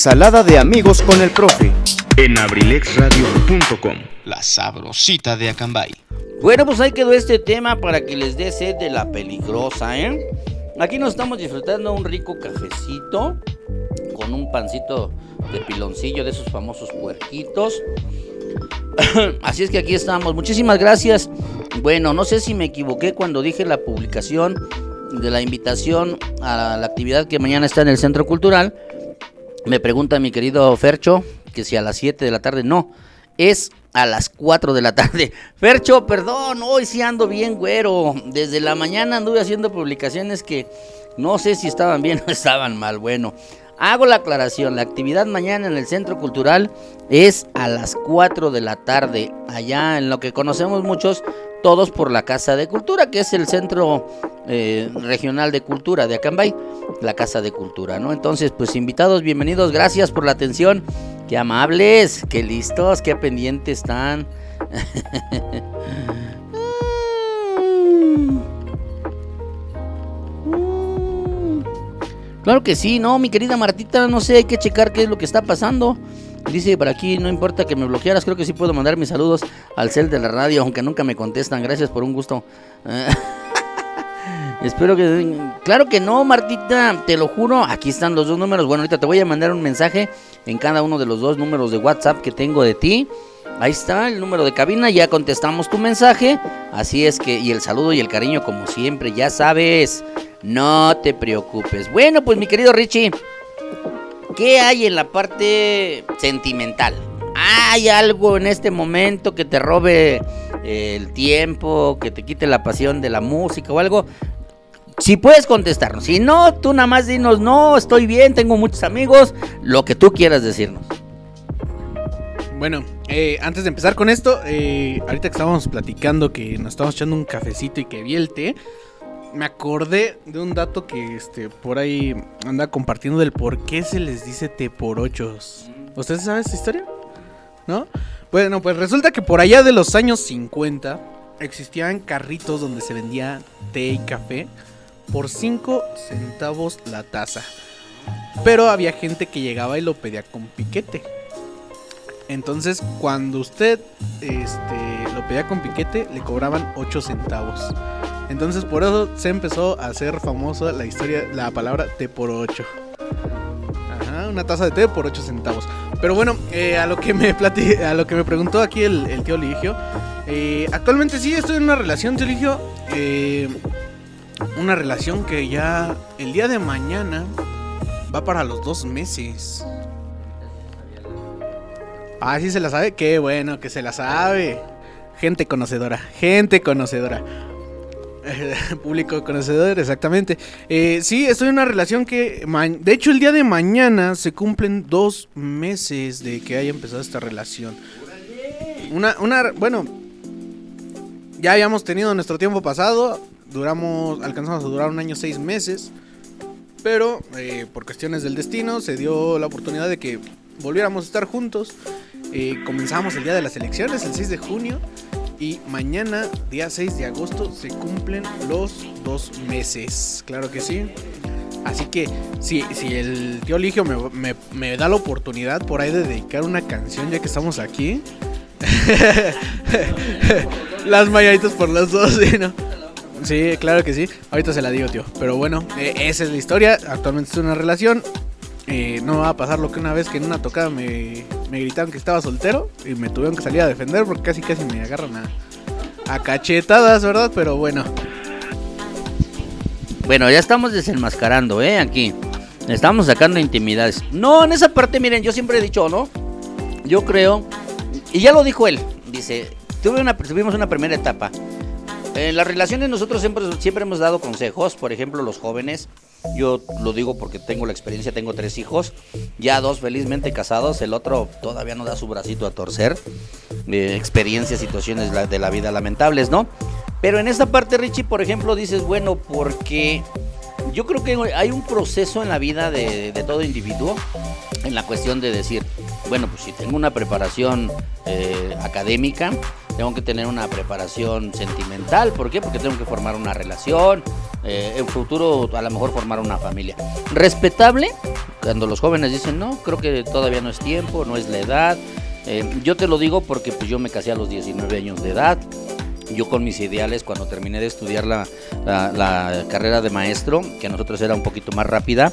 Ensalada de amigos con el profe. en abrilexradio.com. La sabrosita de Acambay. Bueno, pues ahí quedó este tema para que les dé sed de la peligrosa, ¿eh? Aquí nos estamos disfrutando un rico cafecito con un pancito de piloncillo de esos famosos puerquitos. Así es que aquí estamos. Muchísimas gracias. Bueno, no sé si me equivoqué cuando dije la publicación de la invitación a la actividad que mañana está en el Centro Cultural. Me pregunta mi querido Fercho que si a las 7 de la tarde no, es a las 4 de la tarde. Fercho, perdón, hoy sí ando bien güero. Desde la mañana anduve haciendo publicaciones que no sé si estaban bien o estaban mal. Bueno, hago la aclaración, la actividad mañana en el Centro Cultural es a las 4 de la tarde, allá en lo que conocemos muchos, todos por la Casa de Cultura, que es el Centro eh, Regional de Cultura de Acambay, la Casa de Cultura, ¿no? Entonces, pues invitados, bienvenidos, gracias por la atención, qué amables, qué listos, qué pendientes están. Claro que sí, no, mi querida Martita, no sé, hay que checar qué es lo que está pasando. Dice por aquí, no importa que me bloquearas, creo que sí puedo mandar mis saludos al cel de la radio, aunque nunca me contestan. Gracias por un gusto. Espero que... Claro que no, Martita, te lo juro. Aquí están los dos números. Bueno, ahorita te voy a mandar un mensaje en cada uno de los dos números de WhatsApp que tengo de ti. Ahí está el número de cabina, ya contestamos tu mensaje. Así es que, y el saludo y el cariño como siempre, ya sabes. No te preocupes. Bueno, pues mi querido Richie, ¿qué hay en la parte sentimental? ¿Hay algo en este momento que te robe el tiempo, que te quite la pasión de la música o algo? Si puedes contestarnos, si no, tú nada más dinos, no, estoy bien, tengo muchos amigos, lo que tú quieras decirnos. Bueno, eh, antes de empezar con esto, eh, ahorita que estábamos platicando que nos estábamos echando un cafecito y que vi el té, me acordé de un dato que este por ahí anda compartiendo del por qué se les dice té por ochos. ¿Ustedes saben esta historia? ¿No? Bueno, pues resulta que por allá de los años 50 existían carritos donde se vendía té y café por 5 centavos la taza. Pero había gente que llegaba y lo pedía con piquete. Entonces, cuando usted este, lo pedía con piquete, le cobraban 8 centavos. Entonces, por eso se empezó a hacer famosa la historia, la palabra té por 8. Ajá, una taza de té por 8 centavos. Pero bueno, eh, a lo que me plati- a lo que me preguntó aquí el, tío Ligio. eh, actualmente sí estoy en una relación, tío Ligio. eh, una relación que ya el día de mañana va para los dos meses. Ah, sí se la sabe. Qué bueno que se la sabe. Gente conocedora, gente conocedora. Público conocedor, exactamente. Eh, sí, estoy en una relación que... De hecho, el día de mañana se cumplen dos meses de que haya empezado esta relación. Una, una, bueno, ya habíamos tenido nuestro tiempo pasado. Duramos, alcanzamos a durar un año seis meses. Pero eh, por cuestiones del destino se dio la oportunidad de que volviéramos a estar juntos. Eh, comenzamos el día de las elecciones, el 6 de junio. Y mañana, día 6 de agosto, se cumplen los dos meses. Claro que sí. Así que si, si el tío Ligio me, me- da la oportunidad por ahí de dedicar una canción ya que estamos aquí. Las mañanitas por las dos, ¿sí, no? Sí, claro que sí. Ahorita se la digo, tío. Pero bueno, eh, esa es la historia. Actualmente en una relación. Eh, no va a pasar lo que una vez que en una tocada me, me gritaron que estaba soltero y me tuvieron que salir a defender porque casi casi me agarran a, a cachetadas, ¿verdad? Pero bueno. Bueno, ya estamos desenmascarando, ¿eh? Aquí. Estamos sacando intimidades. No, en esa parte, miren, yo siempre he dicho, ¿no? Yo creo, y ya lo dijo él, dice, tuve una, tuvimos una primera etapa. En las relaciones nosotros siempre, siempre hemos dado consejos, por ejemplo, los jóvenes. Yo lo digo porque tengo la experiencia, tengo tres hijos, ya dos felizmente casados, el otro todavía no da su bracito a torcer. Eh, experiencias, situaciones de la vida lamentables, ¿no? Pero en esta parte, Richie, por ejemplo, dices, bueno, porque yo creo que hay un proceso en la vida de, todo individuo, en la cuestión de decir, bueno, pues si tengo una preparación eh, académica, tengo que tener una preparación sentimental. ¿Por qué? Porque tengo que formar una relación, eh, en futuro a lo mejor formar una familia. Respetable, cuando los jóvenes dicen, no, creo que todavía no es tiempo, no es la edad. Eh, yo te lo digo porque pues, yo me casé a los 19 años de edad. Yo con mis ideales, cuando terminé de estudiar la, la- carrera de maestro, que a nosotros era un poquito más rápida,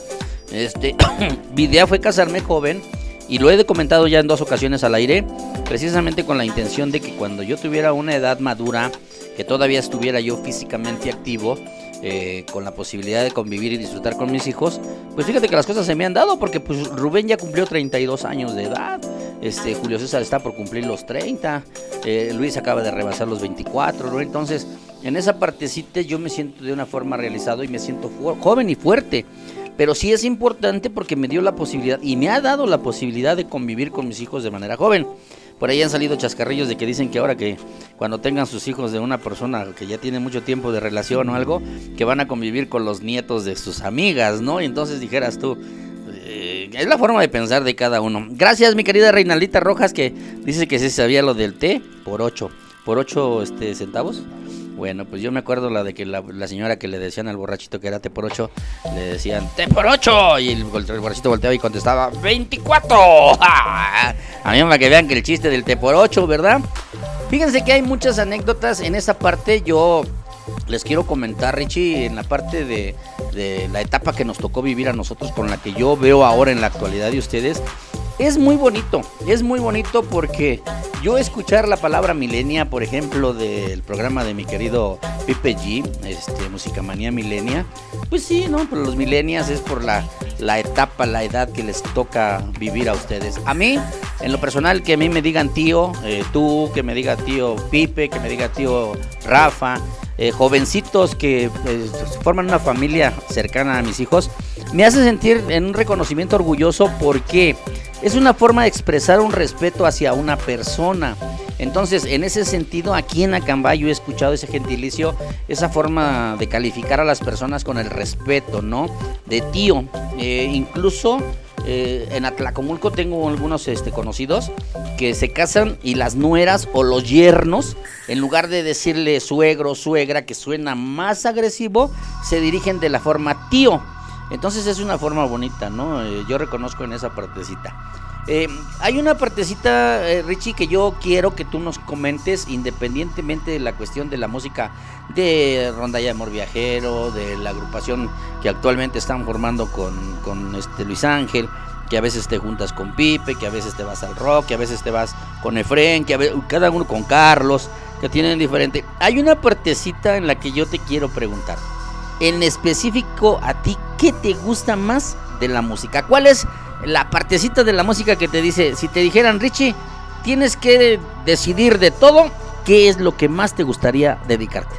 este, mi idea fue casarme joven y lo he comentado ya en dos ocasiones al aire, precisamente con la intención de que cuando yo tuviera una edad madura, que todavía estuviera yo físicamente activo, eh, con la posibilidad de convivir y disfrutar con mis hijos, pues fíjate que las cosas se me han dado, porque pues Rubén ya cumplió 32 años de edad, este Julio César está por cumplir los 30, eh, Luis acaba de rebasar los 24, ¿no? Entonces, en esa partecita yo me siento de una forma realizado y me siento joven y fuerte. Pero sí es importante porque me dio la posibilidad y me ha dado la posibilidad de convivir con mis hijos de manera joven. Por ahí han salido chascarrillos de que dicen que ahora que cuando tengan sus hijos de una persona que ya tiene mucho tiempo de relación o algo, que van a convivir con los nietos de sus amigas, ¿no? Y entonces dijeras tú, eh, es la forma de pensar de cada uno. Gracias, mi querida Reinaldita Rojas, que dice que sí sabía lo del té por 8, por 8 este, centavos. Bueno, pues yo me acuerdo la de que la, señora que le decían al borrachito que era té por 8, le decían té por 8 y el, borrachito volteaba y contestaba 24. A mí para que vean que el chiste del té por 8, ¿verdad? Fíjense que hay muchas anécdotas en esa parte. Yo les quiero comentar, Richie, en la parte de, de la etapa que nos tocó vivir a nosotros, con la que yo veo ahora en la actualidad de ustedes. Es muy bonito, es muy bonito porque yo escuchar la palabra milenia, por ejemplo, del programa de mi querido Pipe G, este, Música Manía Milenia, pues sí, ¿no? Pero los milenias es por la, la etapa, la edad que les toca vivir a ustedes. A mí, en lo personal, que a mí me digan tío, eh, tú, que me diga tío Pipe, que me diga tío Rafa, eh, jovencitos que eh, forman una familia cercana a mis hijos, me hace sentir en un reconocimiento orgulloso porque es una forma de expresar un respeto hacia una persona. Entonces, en ese sentido, aquí en Acambay yo he escuchado ese gentilicio, esa forma de calificar a las personas con el respeto, ¿no? De tío. Eh, incluso eh, en Atlacomulco tengo algunos este, conocidos que se casan y las nueras o los yernos, en lugar de decirle suegro, suegra, que suena más agresivo, se dirigen de la forma tío. Entonces es una forma bonita, ¿no? Eh, yo reconozco en esa partecita. Eh, hay una partecita, eh, Richie, que yo quiero que tú nos comentes, independientemente de la cuestión de la música de Rondalla de Amor Viajero, de la agrupación que actualmente están formando con, con este Luis Ángel, que a veces te juntas con Pipe, que a veces te vas al rock, que a veces te vas con Efren, que a ve- cada uno con Carlos, que tienen diferente. Hay una partecita en la que yo te quiero preguntar. En específico, a ti, ¿qué te gusta más de la música? ¿Cuál es la partecita de la música que te dice, si te dijeran, Richie, tienes que decidir de todo, ¿qué es lo que más te gustaría dedicarte?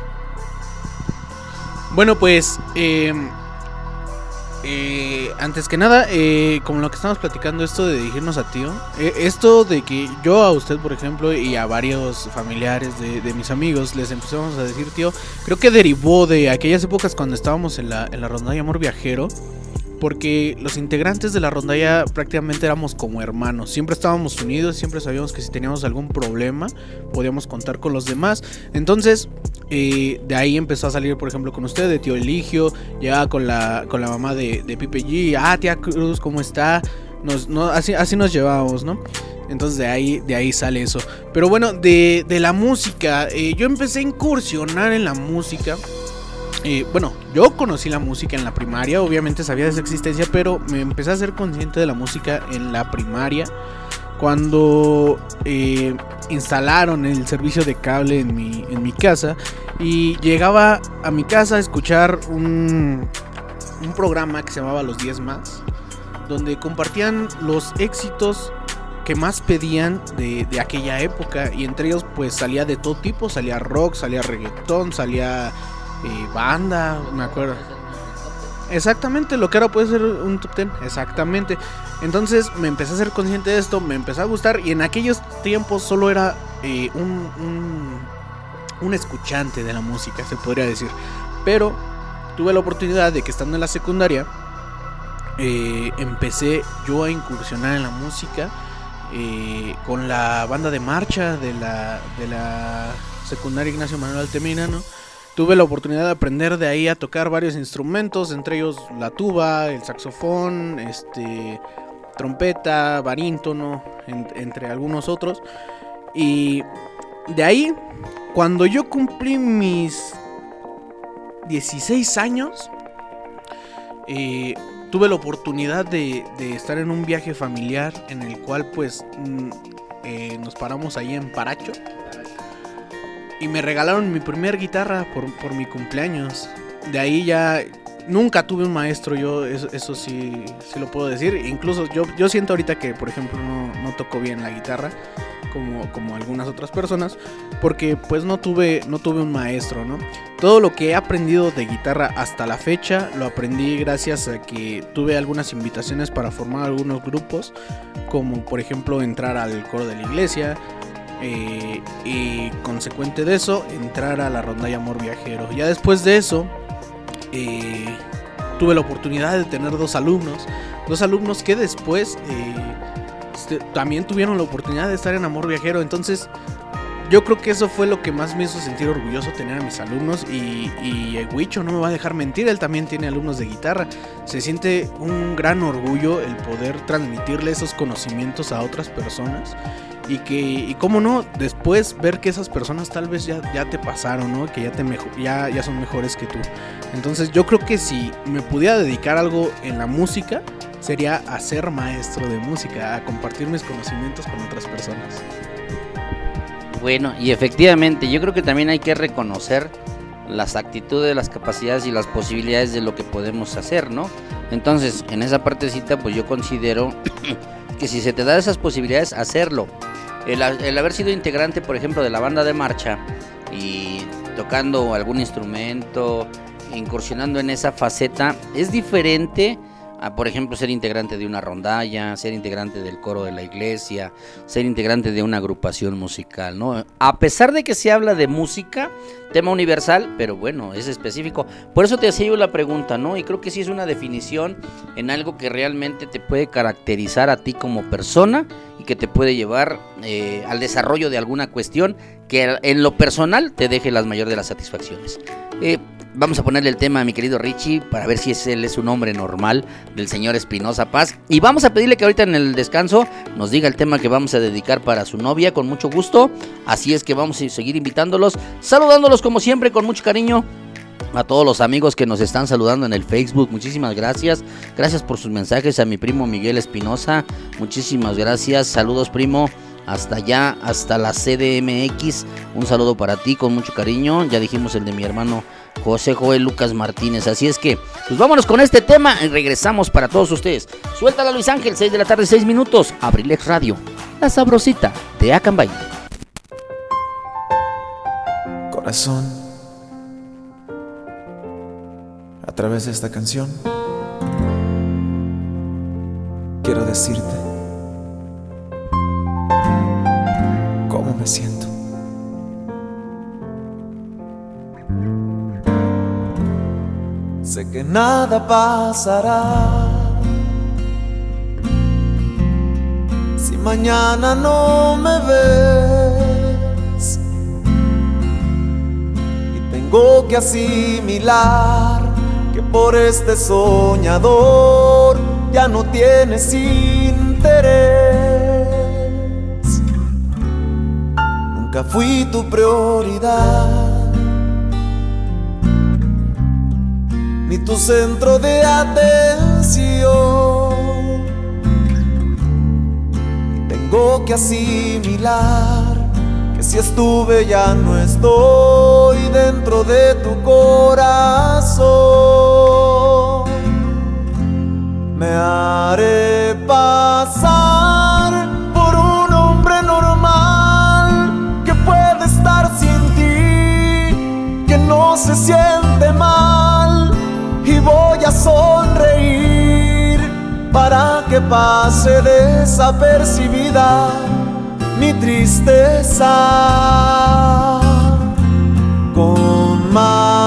Bueno, pues eh, eh, antes que nada, eh, como lo que estamos platicando, esto de dirigirnos a tío, eh, esto de que yo a usted, por ejemplo, y a varios familiares de, de mis amigos les empezamos a decir tío, creo que derivó de aquellas épocas cuando estábamos en la, en la rondalla Amor Viajero. Porque los integrantes de la rondalla prácticamente éramos como hermanos. Siempre estábamos unidos, siempre sabíamos que si teníamos algún problema podíamos contar con los demás. Entonces, eh, de ahí empezó a salir, por ejemplo, con usted, de tío Eligio, ya con la, con la mamá de, de Pipe G. Ah, tía Cruz, ¿cómo está? Nos, no, así, así nos llevábamos, ¿no? Entonces de ahí, de ahí sale eso. Pero bueno, de, de la música, eh, yo empecé a incursionar en la música. Bueno, yo conocí la música en la primaria, obviamente sabía de su existencia, pero me empecé a ser consciente de la música en la primaria cuando eh, instalaron el servicio de cable en mi, en mi casa y llegaba a mi casa a escuchar un, un programa que se llamaba Los 10 más, donde compartían los éxitos que más pedían de, de aquella época y entre ellos pues salía de todo tipo, salía rock, salía reggaetón, salía eh, banda, me acuerdo. Exactamente, lo que ahora puede ser un top 10, exactamente. Entonces me empecé a ser consciente de esto, me empezó a gustar y en aquellos tiempos solo era eh, un, un, escuchante de la música, se podría decir. Pero tuve la oportunidad de que estando en la secundaria, eh, empecé yo a incursionar en la música eh, con la banda de marcha de la, de la secundaria Ignacio Manuel Altamirano. Tuve la oportunidad de aprender de ahí a tocar varios instrumentos, entre ellos la tuba, el saxofón, este, trompeta, barítono, en- entre algunos otros. Y de ahí, cuando yo cumplí mis 16 años, eh, tuve la oportunidad de, de estar en un viaje familiar en el cual pues mm, eh, nos paramos ahí en Paracho. Y me regalaron mi primer guitarra por, por mi cumpleaños. De ahí ya nunca tuve un maestro, yo eso, eso sí, sí lo puedo decir. Incluso yo, yo siento ahorita que, por ejemplo, no, no toco bien la guitarra como, como algunas otras personas. Porque pues no tuve, no tuve un maestro, ¿no? Todo lo que he aprendido de guitarra hasta la fecha lo aprendí gracias a que tuve algunas invitaciones para formar algunos grupos. Como por ejemplo entrar al coro de la iglesia. Eh, y consecuente de eso, entrar a la rondalla Amor Viajero. Ya después de eso, eh, tuve la oportunidad de tener dos alumnos. Dos alumnos que después eh, este, también tuvieron la oportunidad de estar en Amor Viajero. Entonces, yo creo que eso fue lo que más me hizo sentir orgulloso tener a mis alumnos. Y, y Huicho no me va a dejar mentir, él también tiene alumnos de guitarra. Se siente un gran orgullo el poder transmitirle esos conocimientos a otras personas. Y que, y cómo no, después ver que esas personas tal vez ya, ya te pasaron, ¿no? Que ya, te mejo- ya, ya son mejores que tú. Entonces yo creo que si me pudiera dedicar algo en la música, sería a ser maestro de música, a compartir mis conocimientos con otras personas. Bueno, y efectivamente, yo creo que también hay que reconocer las actitudes, las capacidades y las posibilidades de lo que podemos hacer, ¿no? Entonces, en esa partecita, pues yo considero que si se te da esas posibilidades, hacerlo. El, el haber sido integrante, por ejemplo, de la banda de marcha y tocando algún instrumento, incursionando en esa faceta, es diferente por ejemplo, ser integrante de una rondalla, ser integrante del coro de la iglesia, ser integrante de una agrupación musical, ¿no? A pesar de que se habla de música, tema universal, pero bueno, es específico. Por eso te hacía yo la pregunta, ¿no? Y creo que sí es una definición en algo que realmente te puede caracterizar a ti como persona y que te puede llevar eh, al desarrollo de alguna cuestión que en lo personal te deje las mayores de las satisfacciones. Eh, vamos a ponerle el tema a mi querido Richie para ver si es, él es un hombre normal del señor Espinosa Paz. Y vamos a pedirle que ahorita en el descanso nos diga el tema que vamos a dedicar para su novia con mucho gusto. Así es que vamos a seguir invitándolos, saludándolos como siempre con mucho cariño. A todos los amigos que nos están saludando en el Facebook, muchísimas gracias. Gracias por sus mensajes a mi primo Miguel Espinosa. Muchísimas gracias. Saludos, primo. Hasta allá, hasta la CDMX. Un saludo para ti con mucho cariño. Ya dijimos el de mi hermano José Joel Lucas Martínez. Así es que, pues vámonos con este tema y regresamos para todos ustedes. Suéltala Luis Ángel, 6 de la tarde, 6 minutos. Abrilex Radio, la sabrosita de Acambay. Corazón, a través de esta canción, quiero decirte cómo me siento. Sé que nada pasará si mañana no me ves. Y tengo que asimilar que por este soñador ya no tienes interés. Nunca fui tu prioridad. Ni tu centro de atención. Tengo que asimilar que si estuve ya no estoy dentro de tu corazón. Me haré pasar por un hombre normal que puede estar sin ti, que no se siente mal voy a sonreír para que pase desapercibida mi tristeza. Con madurez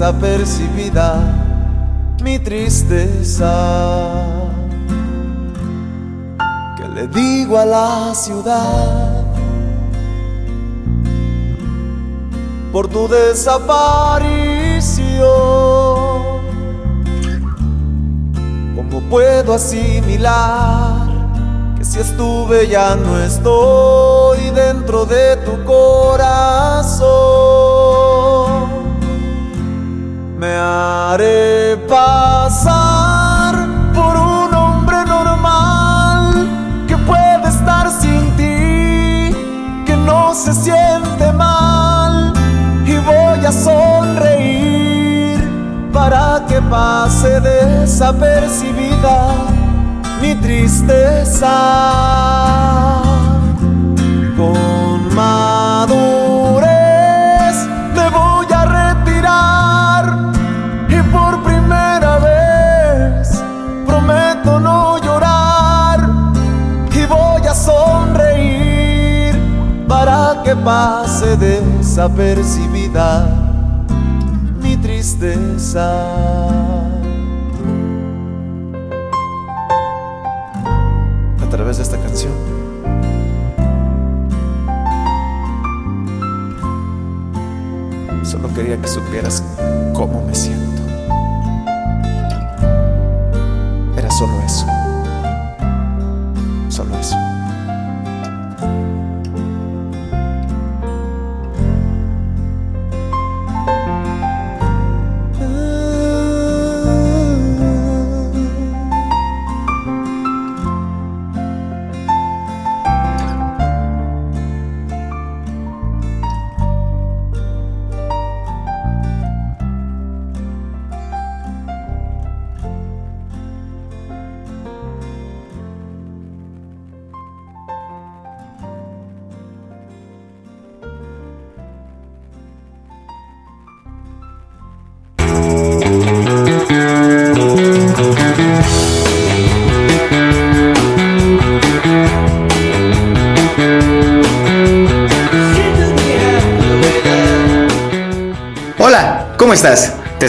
desapercibida mi tristeza. Que le digo a la ciudad por tu desaparición. ¿Cómo puedo asimilar que si estuve ya no estoy dentro de tu corazón? Me haré pasar por un hombre normal que puede estar sin ti, que no se siente mal y voy a sonreír para que pase desapercibida mi tristeza. Pase desapercibida mi tristeza. A través de esta canción. Solo quería que supieras cómo me siento.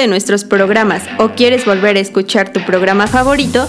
De nuestros programas o quieres volver a escuchar tu programa favorito?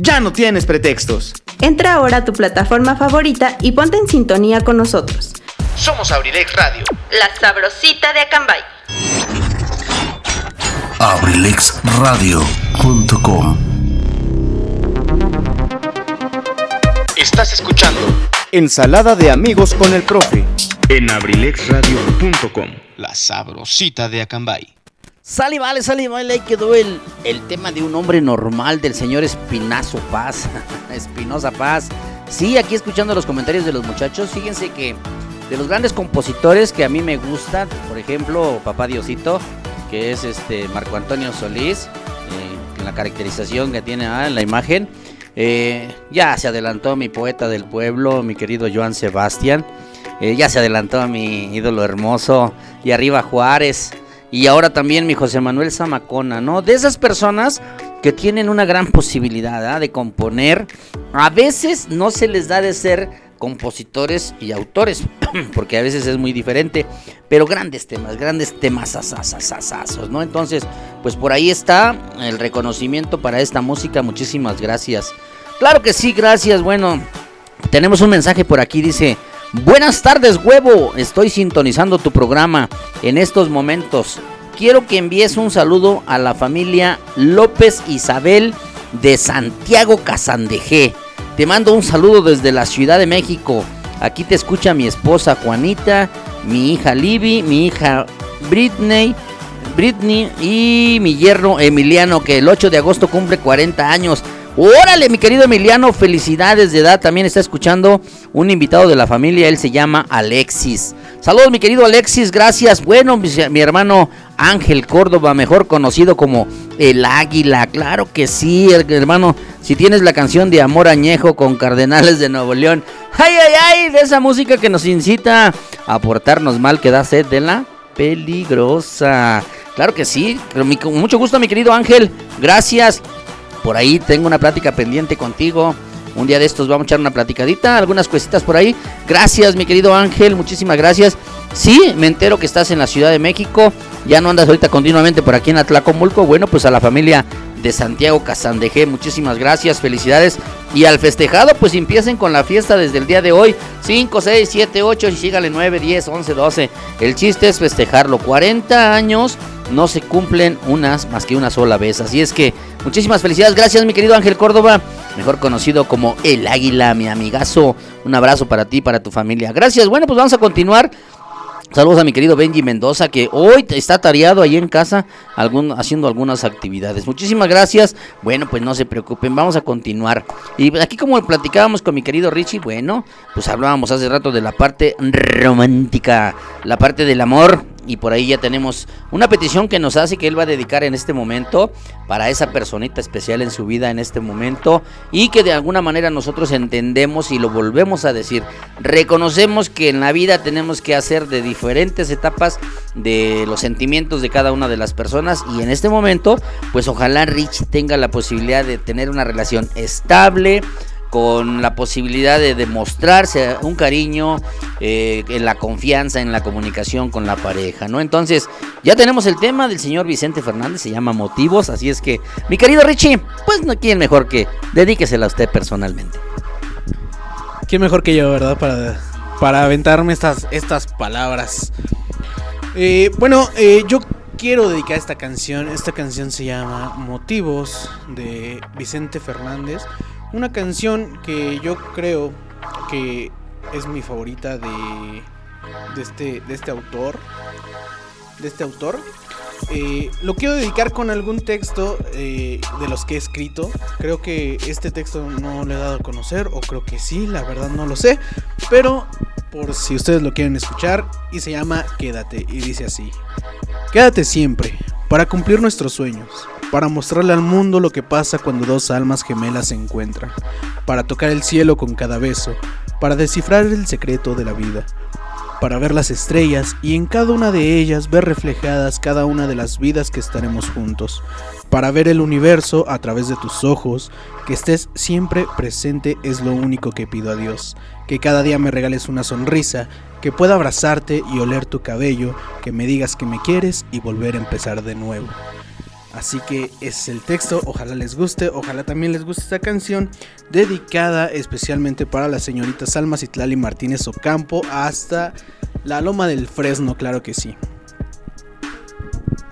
Ya no tienes pretextos. Entra ahora a tu plataforma favorita y ponte en sintonía con nosotros. Somos Abrilex Radio. La sabrosita de Acambay. abrilexradio.com Estás escuchando Ensalada de amigos con el profe. en abrilexradio.com. La sabrosita de Acambay. Sale, vale, sale, vale, ahí quedó el, el tema de un hombre normal del señor Espinazo Paz, Espinosa Paz. Sí, aquí escuchando los comentarios de los muchachos, fíjense que de los grandes compositores que a mí me gustan, por ejemplo, Papá Diosito, que es este Marco Antonio Solís, eh, la caracterización que tiene ah, en la imagen. Eh, ya se adelantó mi poeta del pueblo, mi querido Joan Sebastián. Eh, ya se adelantó mi ídolo hermoso y arriba Juárez. Y ahora también mi José Manuel Zamacona, ¿no? De esas personas que tienen una gran posibilidad ¿ah? de componer. A veces no se les da de ser compositores y autores, porque a veces es muy diferente, pero grandes temas, grandes temas asasasasazos, ¿no? Entonces, pues por ahí está el reconocimiento para esta música, muchísimas gracias. Claro que sí, gracias, bueno, tenemos un mensaje por aquí, dice, Buenas tardes, huevo. Estoy sintonizando tu programa en estos momentos. Quiero que envíes un saludo a la familia López Isabel de Santiago Casandejé. Te mando un saludo desde la Ciudad de México. Aquí te escucha mi esposa Juanita, mi hija Libby, mi hija Britney, Britney y mi yerno Emiliano, que el 8 de agosto cumple 40 años. Órale, mi querido Emiliano, felicidades de edad. También está escuchando un invitado de la familia, él se llama Alexis. Saludos, mi querido Alexis, gracias. Bueno, mi, hermano Ángel Córdoba, mejor conocido como El Águila. Claro que sí, her- hermano. Si tienes la canción de Amor Añejo con Cardenales de Nuevo León. ¡Ay, ay, ay! De esa música que nos incita a portarnos mal que da sed de la peligrosa. Claro que sí, mi- con mucho gusto, mi querido Ángel. Gracias. Por ahí tengo una plática pendiente contigo. Un día de estos vamos a echar una platicadita, algunas cuesitas por ahí. Gracias, mi querido Ángel, muchísimas gracias. Sí, me entero que estás en la Ciudad de México. Ya no andas ahorita continuamente por aquí en Atlacomulco. Bueno, pues a la familia de Santiago Casandejé, muchísimas gracias, felicidades. Y al festejado, pues empiecen con la fiesta desde el día de hoy. 5, 6, 7, 8 y sígale 9, 10, 11, 12. El chiste es festejarlo. 40 años no se cumplen unas más que una sola vez. Así es que muchísimas felicidades. Gracias, mi querido Ángel Córdoba, mejor conocido como El Águila, mi amigazo. Un abrazo para ti, para tu familia. Gracias. Bueno, pues vamos a continuar. Saludos a mi querido Benji Mendoza que hoy está tareado ahí en casa haciendo algunas actividades. Muchísimas gracias. Bueno, pues no se preocupen, vamos a continuar. Y aquí como platicábamos con mi querido Richie, bueno, pues hablábamos hace rato de la parte romántica, la parte del amor. Y por ahí ya tenemos una petición que nos hace que él va a dedicar en este momento para esa personita especial en su vida en este momento y que de alguna manera nosotros entendemos y lo volvemos a decir. Reconocemos que en la vida tenemos que hacer de diferentes etapas de los sentimientos de cada una de las personas y en este momento pues ojalá Rich tenga la posibilidad de tener una relación estable con la posibilidad de demostrarse un cariño eh, en la confianza, en la comunicación con la pareja, ¿no? Entonces, ya tenemos el tema del señor Vicente Fernández, se llama Motivos, así es que, mi querido Richie, pues no quién mejor que dedíquesela a usted personalmente. ¿Quién mejor que yo, verdad? Para, para aventarme estas, estas palabras. Eh, bueno, eh, yo quiero dedicar esta canción. Esta canción se llama Motivos de Vicente Fernández. Una canción que yo creo que es mi favorita de, este, de este autor. De este autor. Eh, lo quiero dedicar con algún texto eh, de los que he escrito. Creo que este texto no le he dado a conocer, o creo que sí, la verdad no lo sé. Pero por si ustedes lo quieren escuchar, y se llama Quédate, y dice así: Quédate siempre, para cumplir nuestros sueños, para mostrarle al mundo lo que pasa cuando dos almas gemelas se encuentran, para tocar el cielo con cada beso, para descifrar el secreto de la vida para ver las estrellas y en cada una de ellas ver reflejadas cada una de las vidas que estaremos juntos, para ver el universo a través de tus ojos, que estés siempre presente es lo único que pido a Dios, que cada día me regales una sonrisa, que pueda abrazarte y oler tu cabello, que me digas que me quieres y volver a empezar de nuevo. Así que es el texto, ojalá les guste, ojalá también les guste esta canción, dedicada especialmente para la señorita Salma Citlali Martínez Ocampo hasta la Loma del Fresno, claro que sí.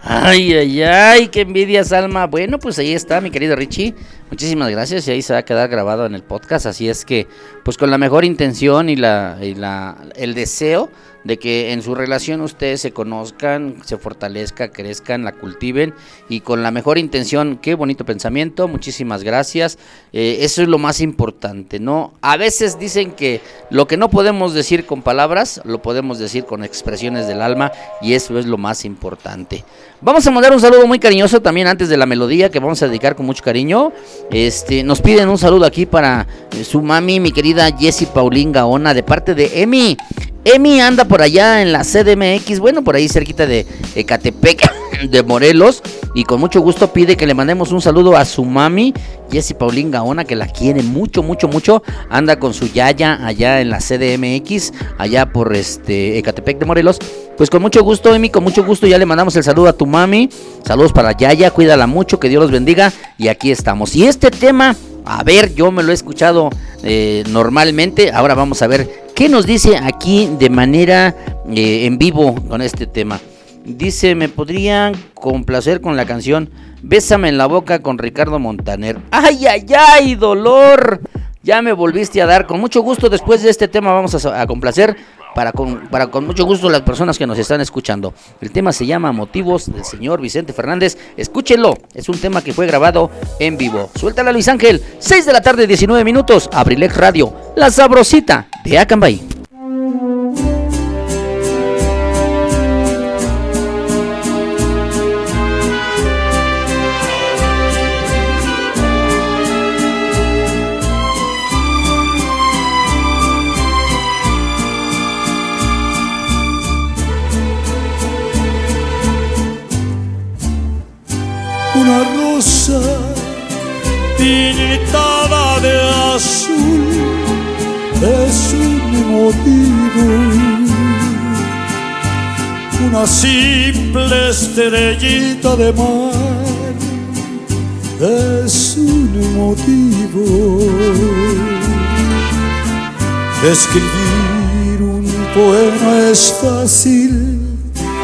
Ay, ay, ay, qué envidia, Salma. Bueno, pues ahí está, mi querido Richie. Muchísimas gracias y ahí se va a quedar grabado en el podcast. Así es que, pues con la mejor intención y, y la, el deseo de que en su relación ustedes se conozcan, se fortalezcan, crezcan, la cultiven y con la mejor intención. Qué bonito pensamiento, muchísimas gracias. Eh, eso es lo más importante, ¿no? A veces dicen que lo que no podemos decir con palabras, lo podemos decir con expresiones del alma y eso es lo más importante. Vamos a mandar un saludo muy cariñoso también antes de la melodía que vamos a dedicar con mucho cariño. Este, nos piden un saludo aquí para eh, su mami, mi querida Jessie Paulín Gaona, de parte de Emi. Emi anda por allá en la CDMX, bueno, por ahí cerquita de Ecatepec, de Morelos. Y con mucho gusto pide que le mandemos un saludo a su mami, Jessie Paulín Gaona, que la quiere mucho, mucho, mucho. Anda con su Yaya allá en la CDMX, allá por este Ecatepec de Morelos. Pues con mucho gusto, Emi, con mucho gusto ya le mandamos el saludo a tu mami. Saludos para Yaya, cuídala mucho, que Dios los bendiga. Y aquí estamos. Y este tema, a ver, yo me lo he escuchado eh, normalmente. Ahora vamos a ver ¿Qué nos dice aquí de manera eh, en vivo con este tema? Dice, me podrían complacer con la canción Bésame en la boca con Ricardo Montaner. ¡Ay, ay, ay, dolor! Ya me volviste a dar. Con mucho gusto después de este tema vamos a, complacer para con, para con mucho gusto las personas que nos están escuchando. El tema se llama Motivos del señor Vicente Fernández. Escúchenlo. Es un tema que fue grabado en vivo. Suéltala Luis Ángel. 6 de la tarde, 19 minutos. Abrilex Radio. La sabrosita de Acambay. Rosa pintada de azul es un motivo. Una simple estrellita de mar es un motivo. Escribir un poema es fácil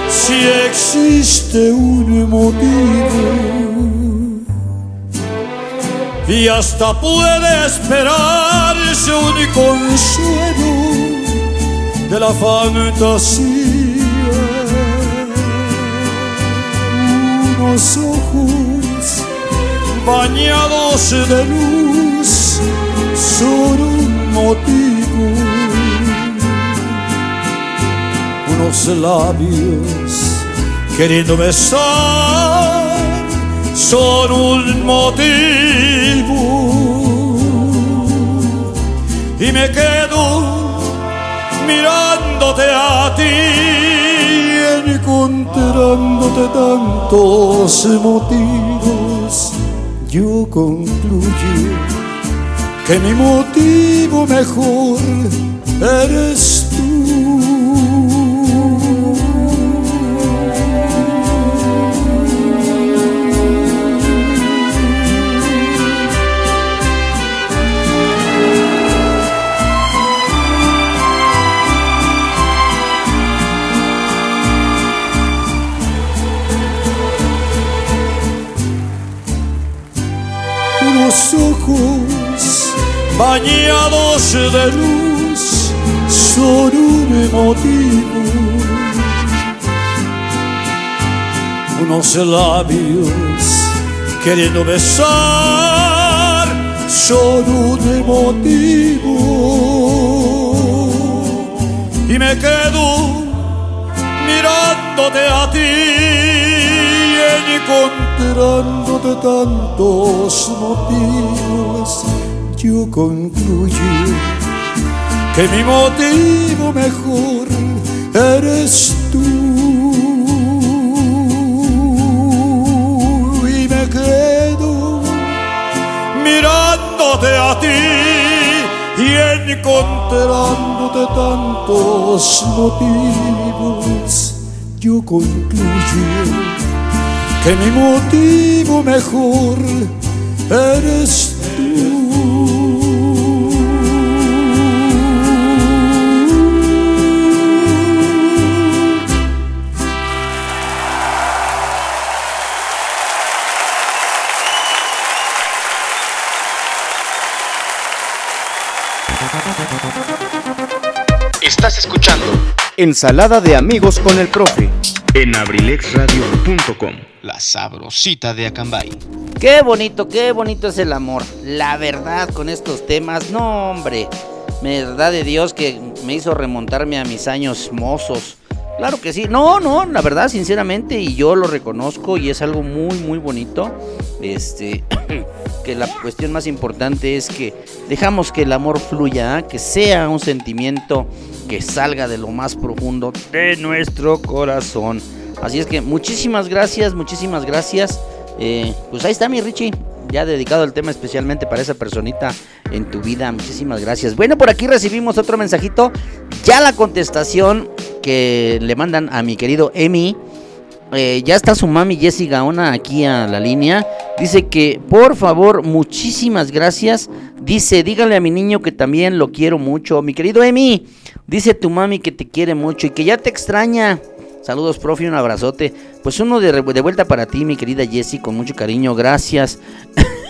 si existe un motivo y hasta puede esperarse un consuelo de la fantasía. Unos ojos bañados de luz son un motivo. Unos labios queriendo besar son un motivo. Y me quedo mirándote a ti encontrándote tantos motivos. Yo concluyo que mi motivo mejor eres bañados de luz son un motivo. Unos labios queriendo besar son un motivo. Y me quedo mirándote a ti encontrándote tantos motivos, yo concluyo que mi motivo mejor eres tú. Y me quedo mirándote a ti y encontrándote tantos motivos, yo concluyo que mi motivo mejor eres Estás Ensalada de amigos con el profe. en abrilexradio.com. La sabrosita de Acambay. Qué bonito, qué bonito es el amor. La verdad con estos temas, no hombre. Verdad de Dios que me hizo remontarme a mis años mozos. Claro que sí. No, no, la verdad, sinceramente, y yo lo reconozco y es algo muy, muy bonito. Este, que la cuestión más importante es que dejamos que el amor fluya, ¿ah? que sea un sentimiento que salga de lo más profundo de nuestro corazón. Así es que muchísimas gracias, muchísimas gracias. Eh, pues ahí está mi Richie, ya dedicado el tema especialmente para esa personita en tu vida. Muchísimas gracias. Bueno, por aquí recibimos otro mensajito. Ya la contestación que le mandan a mi querido Emi. Eh, ya está su mami Jessie Gaona aquí a la línea. Dice que por favor, muchísimas gracias. Dice, díganle a mi niño que también lo quiero mucho. Mi querido Emi, dice tu mami que te quiere mucho y que ya te extraña. Saludos, profe, un abrazote. Pues uno de, de vuelta para ti, mi querida Jessie, con mucho cariño. Gracias.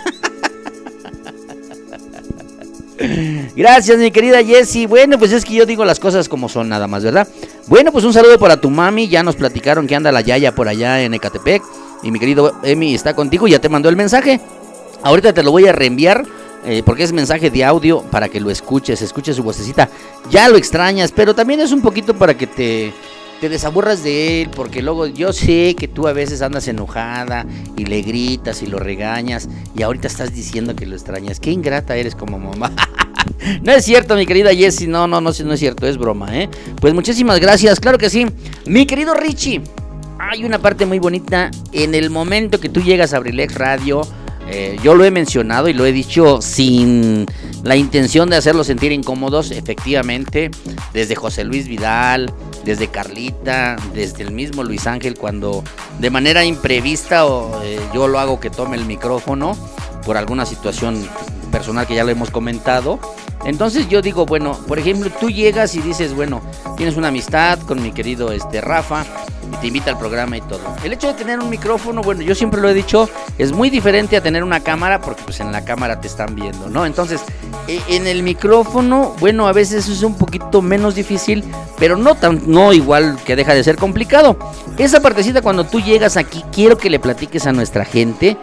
Gracias, mi querida Jessie. Bueno, pues es que yo digo las cosas como son, nada más, ¿verdad? Bueno, pues un saludo para tu mami. Ya nos platicaron que anda la Yaya por allá en Ecatepec. Y mi querido Emi está contigo, ya te mandó el mensaje. Ahorita te lo voy a reenviar. eh, porque es mensaje de audio para que lo escuches, escuches su vocecita. Ya lo extrañas, pero también es un poquito para que te, te desaburras de él, porque luego yo sé que tú a veces andas enojada y le gritas y lo regañas y ahorita estás diciendo que lo extrañas. Qué ingrata eres como mamá. No es cierto, mi querida Jessie. No, no, no, no es cierto, es broma, ¿eh? Pues muchísimas gracias, claro que sí. Mi querido Richie, hay una parte muy bonita. En el momento que tú llegas a Abrilex Radio, eh, yo lo he mencionado y lo he dicho sin la intención de hacerlos sentir incómodos, efectivamente, desde José Luis Vidal, desde Carlita, desde el mismo Luis Ángel, cuando de manera imprevista o, eh, yo lo hago que tome el micrófono por alguna situación personal que ya lo hemos comentado. Entonces yo digo, bueno, por ejemplo, tú llegas y dices, bueno, tienes una amistad con mi querido este Rafa y te invita al programa y todo. El hecho de tener un micrófono, bueno, yo siempre lo he dicho, es muy diferente a tener una cámara porque pues en la cámara te están viendo, ¿no? Entonces, e- en el micrófono, bueno, a veces es un poquito menos difícil, pero no tan no igual que deja de ser complicado. Esa partecita cuando tú llegas aquí, quiero que le platiques a nuestra gente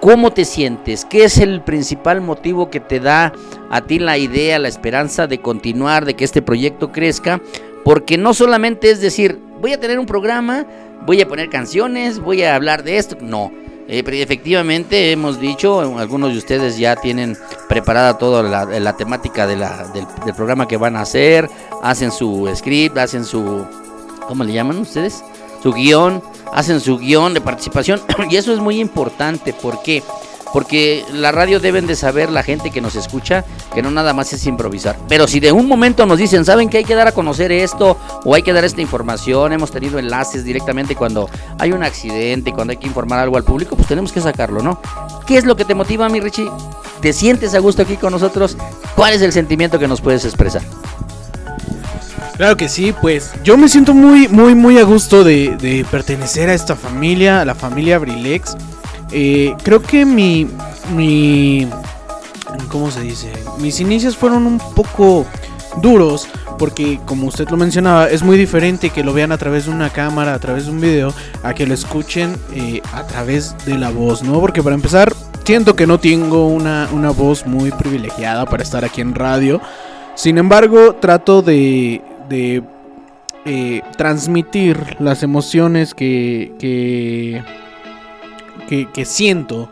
¿Cómo te sientes? ¿Qué es el principal motivo que te da a ti la idea, la esperanza de continuar, de que este proyecto crezca? Porque no solamente es decir, voy a tener un programa, voy a poner canciones, voy a hablar de esto. No, eh, efectivamente hemos dicho, algunos de ustedes ya tienen preparada toda la, temática del, del programa que van a hacer, hacen su script, hacen su... ¿Cómo le llaman ustedes? Su guion, hacen su guion de participación y eso es muy importante. ¿Por qué? Porque la radio deben de saber la gente que nos escucha que no nada más es improvisar. Pero si de un momento nos dicen, ¿saben que hay que dar a conocer esto? O hay que dar esta información. Hemos tenido enlaces directamente cuando hay un accidente, cuando hay que informar algo al público, pues tenemos que sacarlo, ¿no? ¿Qué es lo que te motiva, mi Richie? ¿Te sientes a gusto aquí con nosotros? ¿Cuál es el sentimiento que nos puedes expresar? Claro que sí, pues yo me siento muy, muy, muy a gusto de, pertenecer a esta familia, a la familia Abrilex. Eh, creo que mi, mi, ¿cómo se dice? Mis inicios fueron un poco duros porque como usted lo mencionaba es muy diferente que lo vean a través de una cámara, a través de un video, a que lo escuchen eh, a través de la voz, ¿no? Porque para empezar siento que no tengo una, una voz muy privilegiada para estar aquí en radio. Sin embargo, trato de, de eh, transmitir las emociones que, que, que, siento,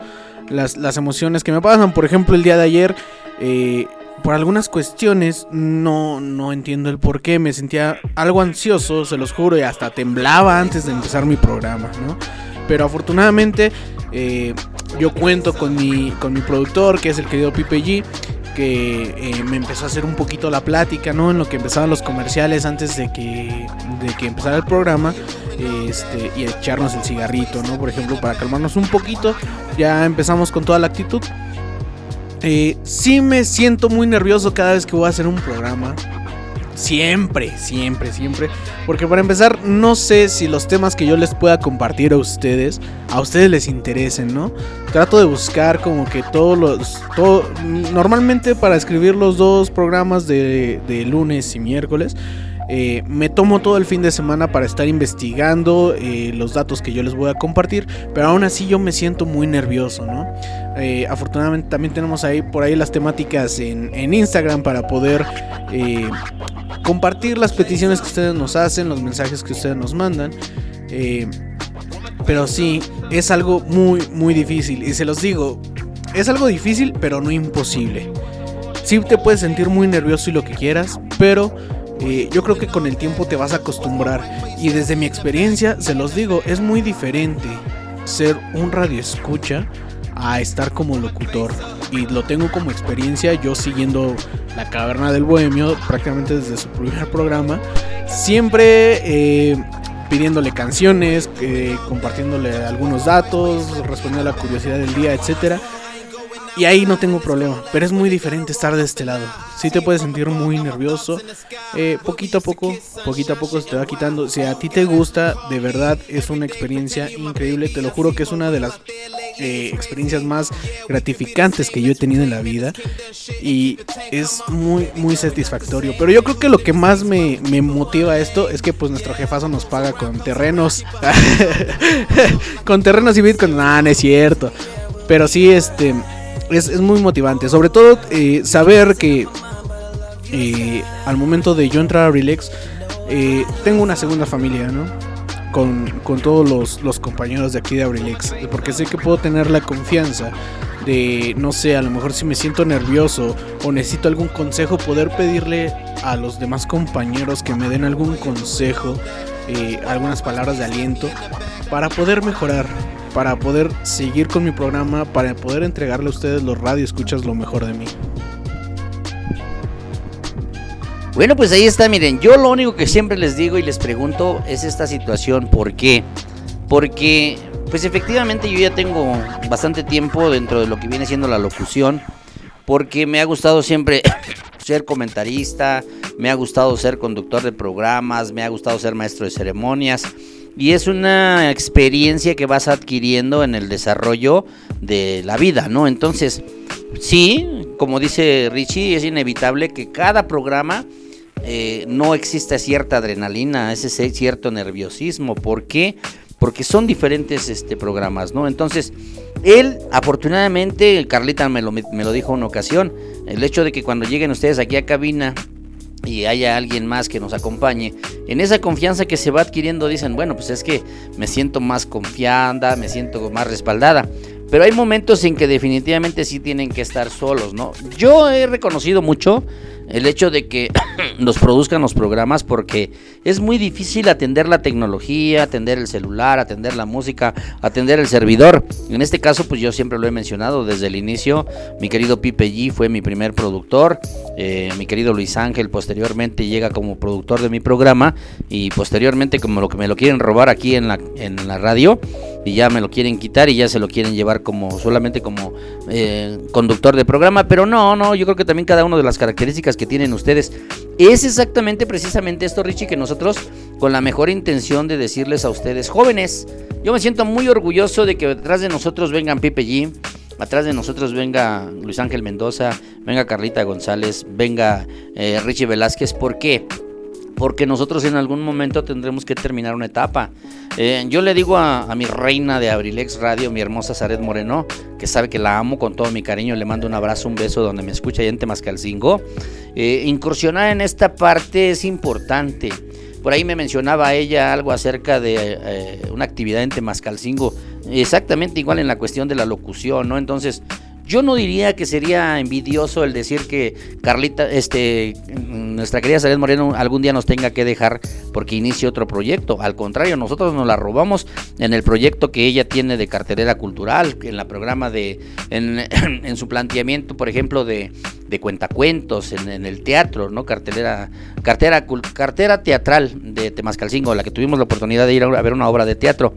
las, las emociones que me pasan. Por ejemplo, el día de ayer, eh, por algunas cuestiones, no, no entiendo el por qué, me sentía algo ansioso, se los juro, y hasta temblaba antes de empezar mi programa, ¿no? Pero afortunadamente eh, yo cuento con mi, con mi productor, que es el querido Pipe G, que eh, me empezó a hacer un poquito la plática, ¿no? En lo que empezaban los comerciales antes de que, de que empezara el programa. Este, y echarnos el cigarrito, ¿no? Por ejemplo, para calmarnos un poquito. Ya empezamos con toda la actitud. Eh, sí me siento muy nervioso cada vez que voy a hacer un programa. Siempre, siempre, siempre. Porque para empezar, no sé si los temas que yo les pueda compartir a ustedes, a ustedes les interesen, ¿no? Trato de buscar como que todos los... Normalmente para escribir los dos programas de, de lunes y miércoles, eh, me tomo todo el fin de semana para estar investigando eh, los datos que yo les voy a compartir, pero aún así yo me siento muy nervioso, ¿no? Eh, afortunadamente también tenemos ahí por ahí las temáticas en, en Instagram para poder compartir las peticiones que ustedes nos hacen, los mensajes que ustedes nos mandan. Pero sí, es algo muy, muy difícil. Y se los digo, es algo difícil, pero no imposible. Sí te puedes sentir muy nervioso y lo que quieras, pero eh, yo creo que con el tiempo te vas a acostumbrar. Y desde mi experiencia, se los digo, es muy diferente ser un radio escucha a estar como locutor. Y lo tengo como experiencia yo siguiendo la caverna del bohemio prácticamente desde su primer programa. Siempre eh, pidiéndole canciones, eh, compartiéndole algunos datos, respondiendo a la curiosidad del día, etcétera. Y ahí no tengo problema, pero es muy diferente estar de este lado. Sí te puedes sentir muy nervioso. Eh, poquito a poco, poquito a poco se te va quitando. Si a ti te gusta, de verdad es una experiencia increíble. Te lo juro que es una de las eh, experiencias más gratificantes que yo he tenido en la vida. Y es muy, muy satisfactorio. Pero yo creo que lo que más me, me motiva esto es que pues nuestro jefazo nos paga con terrenos. con terrenos y bitcoin. No, no es cierto. Pero sí, este es, es muy motivante. Sobre todo eh, saber que eh, al momento de yo entrar a Relax, eh, tengo una segunda familia, ¿no? Con, con todos los, compañeros de aquí de Abrilex. Porque sé que puedo tener la confianza de, no sé, a lo mejor si me siento nervioso o necesito algún consejo, poder pedirle a los demás compañeros que me den algún consejo, eh, algunas palabras de aliento, para poder mejorar, para poder seguir con mi programa, para poder entregarle a ustedes los radio escuchas lo mejor de mí. Bueno, pues ahí está, miren, yo lo único que siempre les digo y les pregunto es esta situación, ¿por qué? Porque, pues efectivamente yo ya tengo bastante tiempo dentro de lo que viene siendo la locución, porque me ha gustado siempre ser comentarista, me ha gustado ser conductor de programas, me ha gustado ser maestro de ceremonias. Y es una experiencia que vas adquiriendo en el desarrollo de la vida, ¿no? Entonces, sí, como dice Richie, es inevitable que cada programa eh, no exista cierta adrenalina, ese cierto nerviosismo. ¿Por qué? Porque son diferentes este, programas, ¿no? Entonces, él, afortunadamente, Carlita me lo, me lo dijo una ocasión, el hecho de que cuando lleguen ustedes aquí a cabina y haya alguien más que nos acompañe, en esa confianza que se va adquiriendo dicen, bueno, pues es que me siento más confiada, me siento más respaldada. Pero hay momentos en que definitivamente sí tienen que estar solos, ¿no? Yo he reconocido mucho el hecho de que nos produzcan los programas porque es muy difícil atender la tecnología, atender el celular, atender la música, atender el servidor. En este caso, pues yo siempre lo he mencionado desde el inicio. Mi querido Pipe G fue mi primer productor. Eh, mi querido Luis Ángel posteriormente llega como productor de mi programa y posteriormente como lo que me lo quieren robar aquí en la, en la radio y ya me lo quieren quitar y ya se lo quieren llevar como solamente como eh, conductor de programa, pero no, no, yo creo que también cada una de las características que tienen ustedes es exactamente precisamente esto, Richie, que nosotros con la mejor intención de decirles a ustedes, jóvenes, yo me siento muy orgulloso de que detrás de nosotros vengan Pipe G, atrás de nosotros venga Luis Ángel Mendoza, venga Carlita González, venga eh, Richie Velázquez, ¿por qué? Porque nosotros en algún momento tendremos que terminar una etapa. Eh, yo le digo a, mi reina de Abrilex Radio, mi hermosa Zaret Moreno, que sabe que la amo con todo mi cariño, le mando un abrazo, un beso donde me escucha allá en Temascalcingo. Eh, incursionar en esta parte es importante. Por ahí me mencionaba ella algo acerca de eh, una actividad en Temascalcingo, exactamente igual en la cuestión de la locución, ¿no? Entonces, yo no diría que sería envidioso el decir que Carlita, este, nuestra querida Salet Moreno algún día nos tenga que dejar porque inicie otro proyecto. Al contrario, nosotros nos la robamos en el proyecto que ella tiene de cartelera cultural, en la programa de, en, en su planteamiento, por ejemplo, de, de cuentacuentos, en, en, el teatro, ¿no? Cartelera, cartera, cartera teatral de Temascalcingo, la que tuvimos la oportunidad de ir a ver una obra de teatro.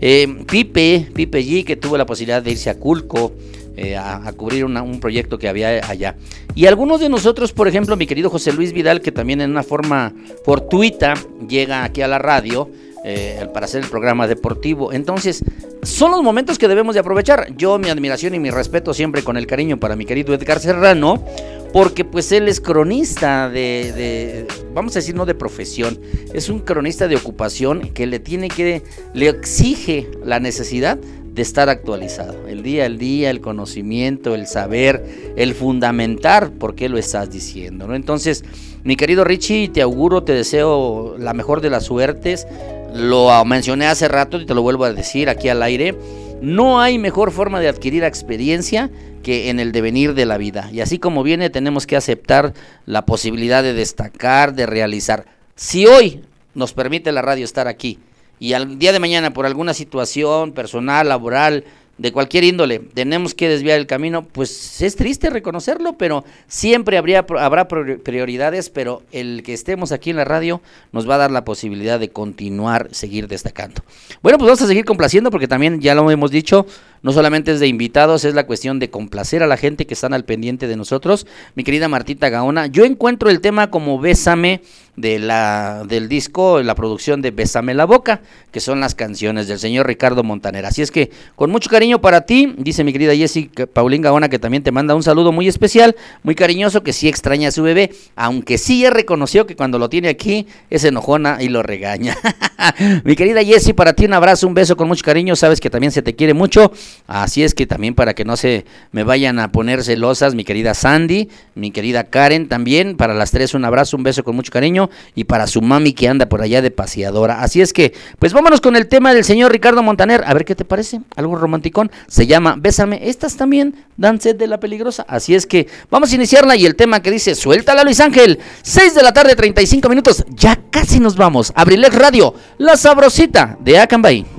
Eh, Pipe, Pipe G, que tuvo la posibilidad de irse a Culco. Eh, a, cubrir una, un proyecto que había allá. Y algunos de nosotros, por ejemplo, mi querido José Luis Vidal, que también en una forma fortuita llega aquí a la radio eh, para hacer el programa deportivo. Entonces, son los momentos que debemos de aprovechar. Yo mi admiración y mi respeto siempre con el cariño para mi querido Edgar Serrano, porque pues él es cronista de, de, vamos a decir, no de profesión, es un cronista de ocupación que le tiene que, le exige la necesidad de estar actualizado. El día al día, el conocimiento, el saber, el fundamentar por qué lo estás diciendo. ¿no? Entonces, mi querido Richie, te auguro, te deseo la mejor de las suertes. Lo mencioné hace rato y te lo vuelvo a decir aquí al aire. No hay mejor forma de adquirir experiencia que en el devenir de la vida. Y así como viene, tenemos que aceptar la posibilidad de destacar, de realizar. Si hoy nos permite la radio estar aquí, y al día de mañana por alguna situación personal, laboral, de cualquier índole, tenemos que desviar el camino, pues es triste reconocerlo, pero siempre habría, habrá prioridades, pero el que estemos aquí en la radio nos va a dar la posibilidad de continuar, seguir destacando. Bueno, pues vamos a seguir complaciendo porque también ya lo hemos dicho, no solamente es de invitados, es la cuestión de complacer a la gente que están al pendiente de nosotros. Mi querida Martita Gaona, yo encuentro el tema como Bésame de la, del disco, la producción de Bésame la Boca, que son las canciones del señor Ricardo Montaner. Así es que, con mucho cariño para ti, dice mi querida Jessie Paulín Gaona, que también te manda un saludo muy especial, muy cariñoso, que sí extraña a su bebé, aunque sí ya reconoció que cuando lo tiene aquí es enojona y lo regaña. mi querida Jessie, para ti un abrazo, un beso con mucho cariño, sabes que también se te quiere mucho, así es que también para que no se me vayan a poner celosas, mi querida Sandy, mi querida Karen también, para las tres un abrazo, un beso con mucho cariño y para su mami que anda por allá de paseadora. Así es que, pues vámonos con el tema del señor Ricardo Montaner. A ver qué te parece. Algo romanticón. Se llama Bésame. Estas también dan sed de la peligrosa. Así es que vamos a iniciarla y el tema que dice Suéltala Luis Ángel. 6 de la tarde, 35 minutos. Ya casi nos vamos. Abrilex Radio, la sabrosita de Acambay.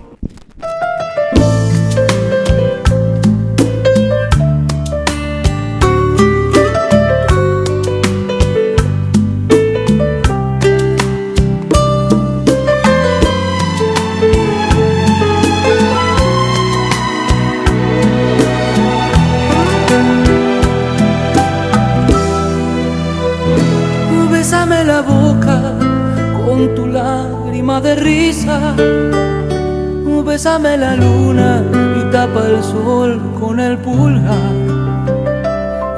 De risa. Bésame la luna y tapa el sol con el pulgar.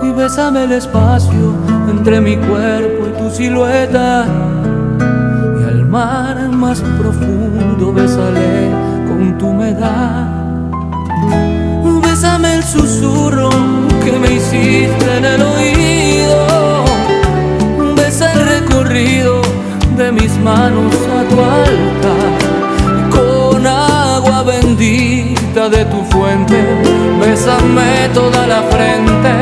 Y bésame el espacio entre mi cuerpo y tu silueta. Y al mar más profundo bésale con tu humedad. Bésame el susurro que me hiciste en el oído. Besa el recorrido de mis manos de tu fuente, bésame toda la frente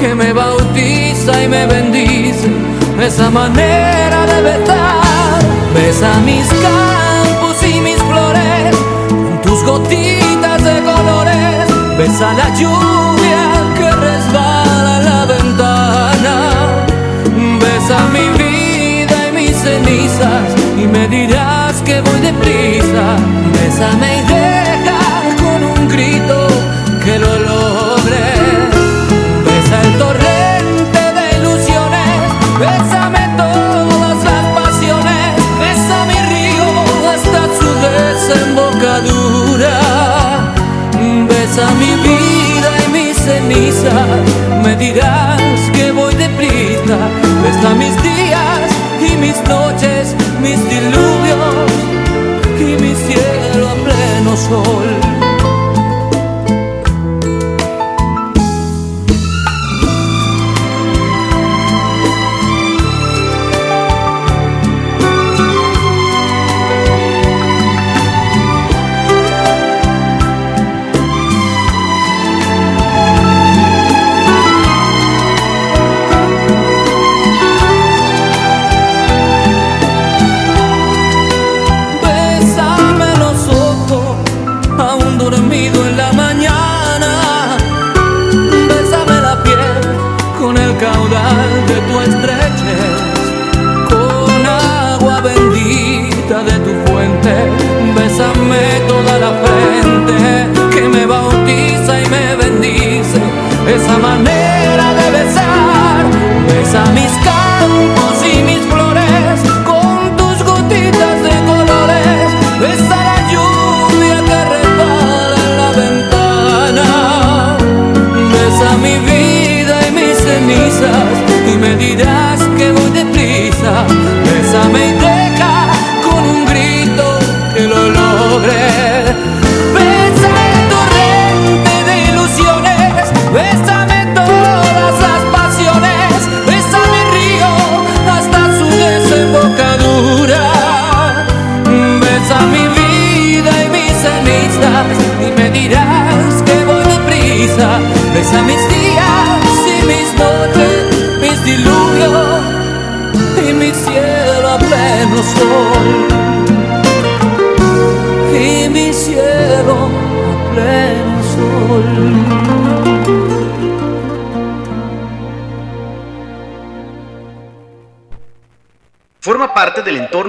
que me bautiza y me bendice. Esa manera de besar, besa mis campos y mis flores, con tus gotitas de colores, besa la lluvia que resbala la ventana. Besa mi vida y mis cenizas y me dirás que voy deprisa. Bésame y me dirás que voy deprisa. Besa mis días y mis noches, mis diluvios y mi cielo a pleno sol.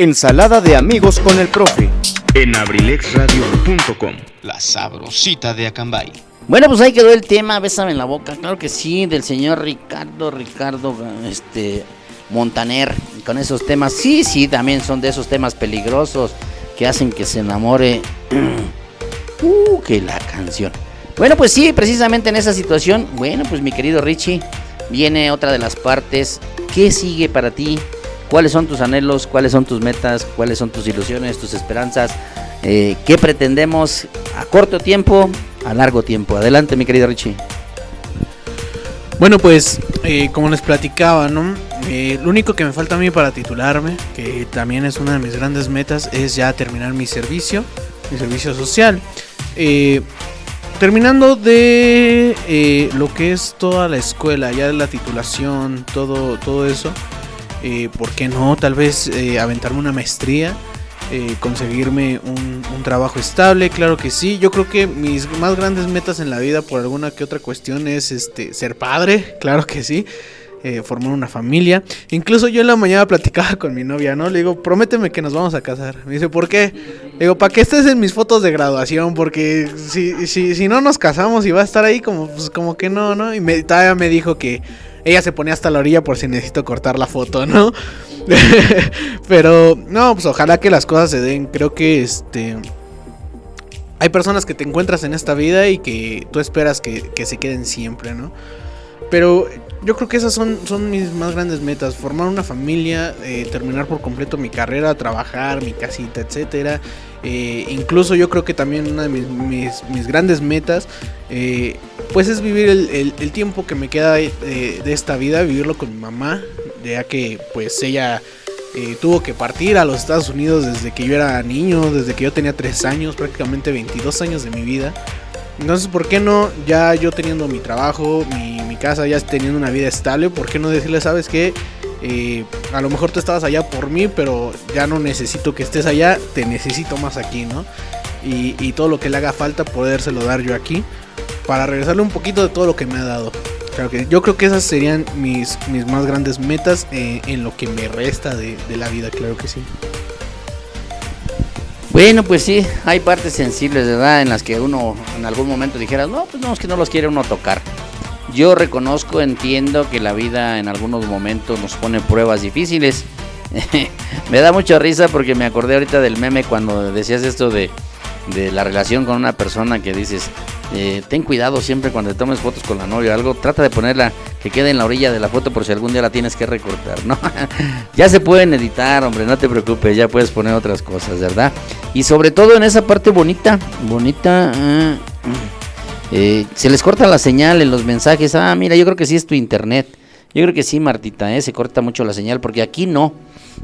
Ensalada de amigos con el profe. En abrilexradio.com, la sabrosita de Acambay. Bueno, pues ahí quedó el tema, bésame en la boca. Claro que sí, del señor Ricardo, Ricardo, este, Montaner, con esos temas. Sí, sí, también son de esos temas peligrosos que hacen que se enamore. uh, que la canción. Bueno, pues sí, precisamente en esa situación, bueno, pues mi querido Richie, viene otra de las partes. ¿Qué sigue para ti? ¿Cuáles son tus anhelos? ¿Cuáles son tus metas? ¿Cuáles son tus ilusiones, tus esperanzas? Eh, ¿Qué pretendemos a corto tiempo, a largo tiempo? Adelante, mi querido Richie. Bueno, pues eh, como les platicaba, ¿no? Eh, lo único que me falta a mí para titularme, que también es una de mis grandes metas, es ya terminar mi servicio, mi servicio social. Eh, terminando de eh, lo que es toda la escuela, ya la titulación, todo, todo eso, eh, ¿por qué no? Tal vez eh, aventarme una maestría. eh, conseguirme un, trabajo estable, claro que sí. Yo creo que mis más grandes metas en la vida, por alguna que otra cuestión, es este ser padre, claro que sí. eh, formar una familia. Incluso yo en la mañana platicaba con mi novia, ¿no? Le digo, prométeme que nos vamos a casar. Me dice, ¿por qué? Le digo, para que estés en mis fotos de graduación, porque si, si, si no nos casamos y va a estar ahí como, pues, como que no, ¿no? Y me, todavía me dijo que ella se ponía hasta la orilla por si necesito cortar la foto, ¿no? Pero, no, pues ojalá que las cosas se den. Creo que este... Hay personas que te encuentras en esta vida y que tú esperas que, se queden siempre, ¿no? Pero yo creo que esas son, son mis más grandes metas. Formar una familia, eh, terminar por completo mi carrera, trabajar, mi casita, etcétera. Eh, incluso yo creo que también una de mis, mis- mis grandes metas, eh, pues es vivir el, el- el tiempo que me queda de, de esta vida, vivirlo con mi mamá, ya que pues ella eh, tuvo que partir a los Estados Unidos desde que yo era niño, desde que yo tenía 3 años, prácticamente 22 años de mi vida. Entonces, ¿por qué no, ya yo teniendo mi trabajo, mi, mi casa, ya teniendo una vida estable, ¿por qué no decirle, sabes qué? Eh, a lo mejor tú estabas allá por mí, pero ya no necesito que estés allá, te necesito más aquí, ¿no? Y, todo lo que le haga falta, podérselo dar yo aquí, para regresarle un poquito de todo lo que me ha dado. Claro que yo creo que esas serían mis, mis más grandes metas eh, en lo que me resta de, de la vida, claro que sí. Bueno, pues sí, hay partes sensibles, ¿verdad? En las que uno en algún momento dijera, no, pues no, es que no los quiere uno tocar. Yo reconozco, entiendo que la vida en algunos momentos nos pone pruebas difíciles. me da mucha risa porque me acordé ahorita del meme cuando decías esto de, de la relación con una persona que dices, eh, ten cuidado siempre cuando tomes fotos con la novia o algo, trata de ponerla que quede en la orilla de la foto por si algún día la tienes que recortar, ¿no? ya se pueden editar, hombre, no te preocupes, ya puedes poner otras cosas, ¿verdad? Y sobre todo en esa parte bonita, bonita, ah, eh, se les corta la señal en los mensajes, ah, mira, yo creo que sí es tu internet. Yo creo que sí, Martita, ¿eh? se corta mucho la señal porque aquí no.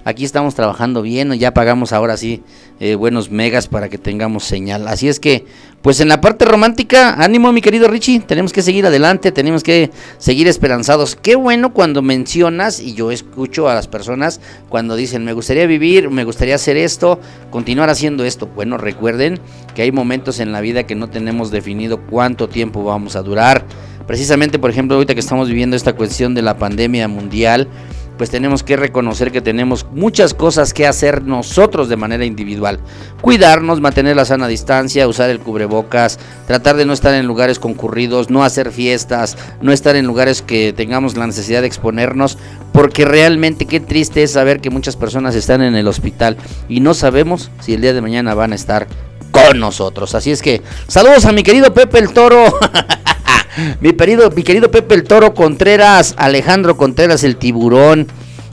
Aquí estamos trabajando bien, ya pagamos ahora sí eh, buenos megas para que tengamos señal. Así es que, pues en la parte romántica, ánimo mi querido Richie, tenemos que seguir adelante, tenemos que seguir esperanzados. Qué bueno cuando mencionas, y yo escucho a las personas cuando dicen, me gustaría vivir, me gustaría hacer esto, continuar haciendo esto. Bueno, recuerden que hay momentos en la vida que no tenemos definido cuánto tiempo vamos a durar. Precisamente, por ejemplo, ahorita que estamos viviendo esta cuestión de la pandemia mundial, pues tenemos que reconocer que tenemos muchas cosas que hacer nosotros de manera individual. Cuidarnos, mantener la sana distancia, usar el cubrebocas, tratar de no estar en lugares concurridos, no hacer fiestas, no estar en lugares que tengamos la necesidad de exponernos, porque realmente qué triste es saber que muchas personas están en el hospital y no sabemos si el día de mañana van a estar con nosotros. Así es que saludos a mi querido Pepe el Toro. mi, querido, mi querido Pepe el Toro Contreras, Alejandro Contreras el tiburón.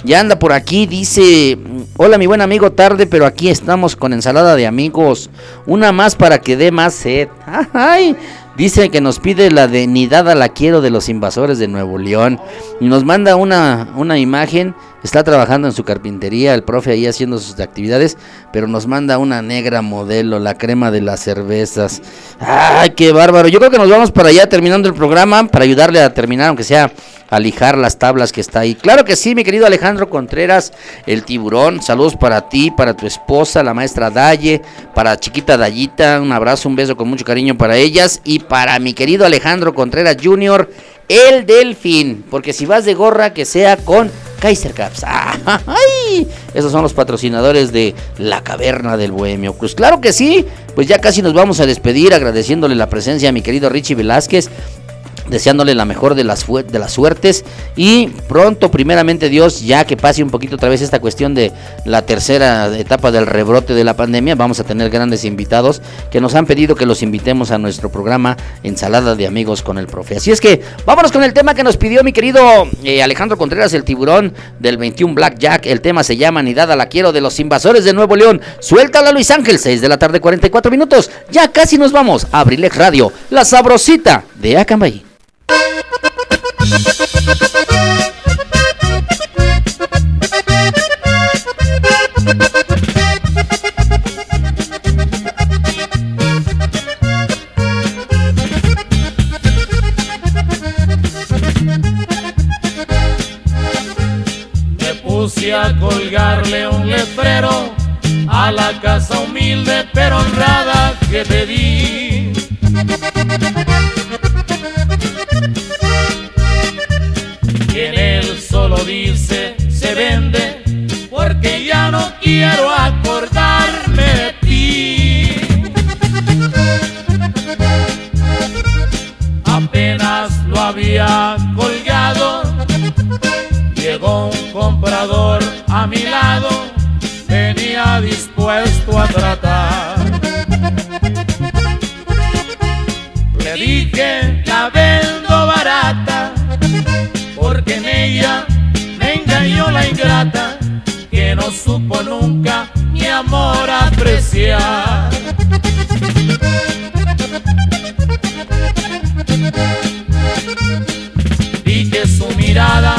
Ya anda por aquí, dice, hola mi buen amigo, tarde, pero aquí estamos con ensalada de amigos. Una más para que dé más sed. Ay, dice que nos pide la de Nidada la quiero de los invasores de Nuevo León. Y nos manda una, una imagen Está trabajando en su carpintería, el profe ahí haciendo sus actividades, pero nos manda una negra modelo, la crema de las cervezas. ¡Ay, qué bárbaro! Yo creo que nos vamos para allá terminando el programa, para ayudarle a terminar, aunque sea a lijar las tablas que está ahí. Claro que sí, mi querido Alejandro Contreras, el tiburón. Saludos para ti, para tu esposa, la maestra Daye, para chiquita Dayita. Un abrazo, un beso con mucho cariño para ellas. Y para mi querido Alejandro Contreras Jr., el delfín. Porque si vas de gorra, que sea con Kaiser Caps. ¡Ay! Esos son los patrocinadores de La Caverna del Bohemio. Pues claro que sí. Pues ya casi nos vamos a despedir agradeciéndole la presencia a mi querido Richie Velázquez deseándole la mejor de las, de las suertes y pronto, primeramente Dios, ya que pase un poquito otra vez esta cuestión de la tercera etapa del rebrote de la pandemia, vamos a tener grandes invitados que nos han pedido que los invitemos a nuestro programa Ensalada de Amigos con el Profe. Así es que vámonos con el tema que nos pidió mi querido eh, Alejandro Contreras, el tiburón del 21 Black Jack. El tema se llama Nidada la quiero de los invasores de Nuevo León. Suéltala Luis Ángel, 6 de la tarde, 44 minutos. Ya casi nos vamos a Radio, la sabrosita de Acambay. A colgarle un letrero a la casa humilde pero honrada que te di. Solo dice se vende porque ya no quiero acordarme de ti. Apenas lo había colgado, llegó un comprador a mi lado, venía dispuesto a tratar. Le dije, la vendo barata, porque engañó la ingrata, que no supo nunca mi amor apreciar. Vi que su mirada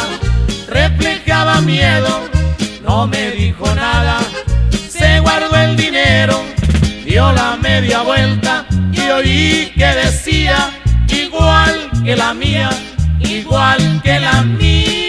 reflejaba miedo, no me dijo nada, se guardó el dinero, dio la media vuelta y oí que decía, igual que la mía, igual que la mía.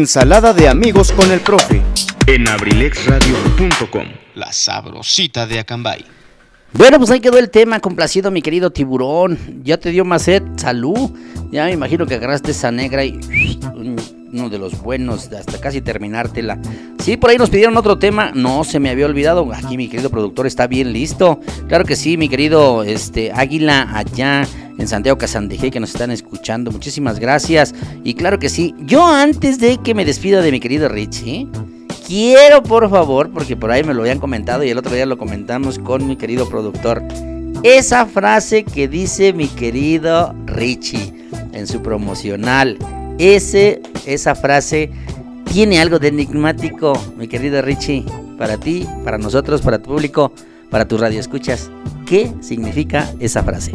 Ensalada de amigos con el profe. En abrilexradio.com, la sabrosita de Acambay. Bueno, pues ahí quedó el tema, complacido mi querido tiburón. Ya te dio más sed, salud. Ya me imagino que agarraste esa negra y uno de los buenos hasta casi terminártela. Sí, por ahí nos pidieron otro tema, no se me había olvidado. Aquí mi querido productor está bien listo. Claro que sí, mi querido este Águila allá en Santiago Casandeje que nos están escuchando. Muchísimas gracias. Y claro que sí, yo antes de que me despida de mi querido Richie, quiero por favor, porque por ahí me lo habían comentado y el otro día lo comentamos con mi querido productor, esa frase que dice mi querido Richie en su promocional. Ese, esa frase tiene algo de enigmático, mi querido Richie, para ti, para nosotros, para tu público, para tu radio escuchas. ¿Qué significa esa frase?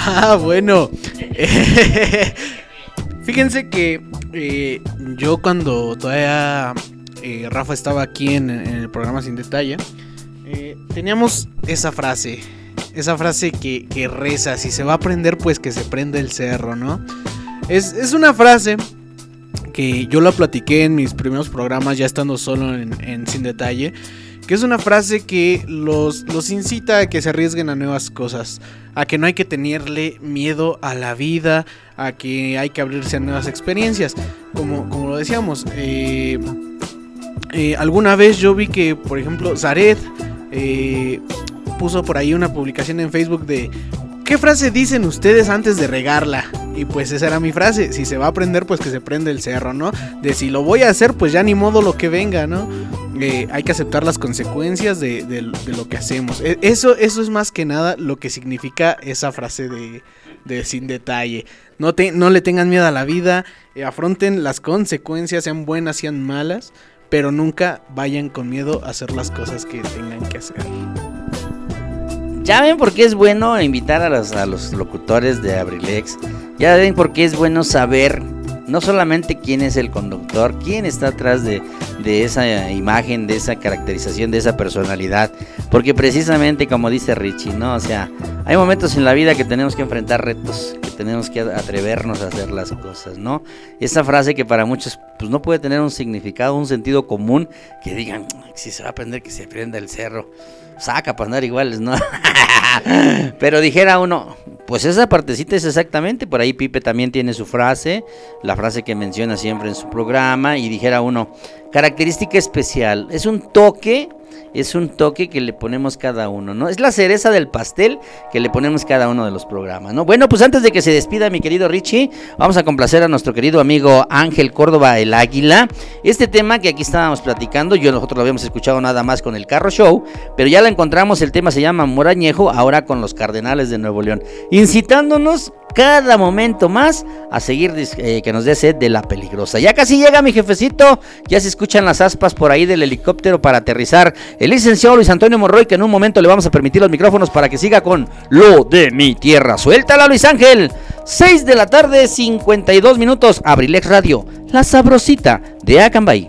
Ah, bueno. Fíjense que eh, yo cuando todavía eh, Rafa estaba aquí en, el programa Sin Detalle, eh, teníamos esa frase. Esa frase que, reza, si se va a prender, pues que se prenda el cerro, ¿no? Es, es una frase que yo la platiqué en mis primeros programas, ya estando solo en Sin Detalle, que es una frase que los, los incita a que se arriesguen a nuevas cosas, a que no hay que tenerle miedo a la vida, a que hay que abrirse a nuevas experiencias. Como, como lo decíamos, eh, eh, alguna vez yo vi que, por ejemplo, Zaret eh, puso por ahí una publicación en Facebook de ¿qué frase dicen ustedes antes de regarla? Y pues esa era mi frase, si se va a prender pues que se prende el cerro, ¿no? De si lo voy a hacer pues ya ni modo lo que venga, ¿no? Eh, hay que aceptar las consecuencias de, lo que hacemos. E- Eso, eso es más que nada lo que significa esa frase de, de sin detalle. No, te, no le tengan miedo a la vida, eh, afronten las consecuencias, sean buenas, sean malas, pero nunca vayan con miedo a hacer las cosas que tengan que hacer. Ya ven por qué es bueno invitar a los, locutores de Abrilex. Ya ven por qué es bueno saber no solamente quién es el conductor, quién está atrás de, de esa imagen, de esa caracterización, de esa personalidad. Porque precisamente como dice Richie, ¿no? O sea, hay momentos en la vida que tenemos que enfrentar retos, que tenemos que atrevernos a hacer las cosas, ¿no? Esa frase que para muchos pues no puede tener un significado, un sentido común, que digan, si se va a aprender que se prenda el cerro. Saca para andar iguales, ¿no? Pero dijera uno, pues esa partecita es exactamente, por ahí Pipe también tiene su frase, la frase que menciona siempre en su programa, y dijera uno, característica especial, es un toque, es un toque que le ponemos cada uno, ¿no? Es la cereza del pastel que le ponemos cada uno de los programas, ¿no? Bueno, pues antes de que se despida mi querido Richie, vamos a complacer a nuestro querido amigo Ángel Córdoba el Águila. Este tema que aquí estábamos platicando, yo nosotros lo habíamos escuchado nada más con el Carro Show, pero ya la encontramos, el tema se llama Morañejo, ahora con los Cardenales de Nuevo León, incitándonos cada momento más a seguir eh, que nos dé sed de la peligrosa. Ya casi llega mi jefecito, ya se escuchan las aspas por ahí del helicóptero para aterrizar. El licenciado Luis Antonio Morroy, que en un momento le vamos a permitir los micrófonos para que siga con lo de mi tierra. Suéltala, Luis Ángel. 6 de la tarde, 52 minutos. Abrilex Radio, la sabrosita de Acambay.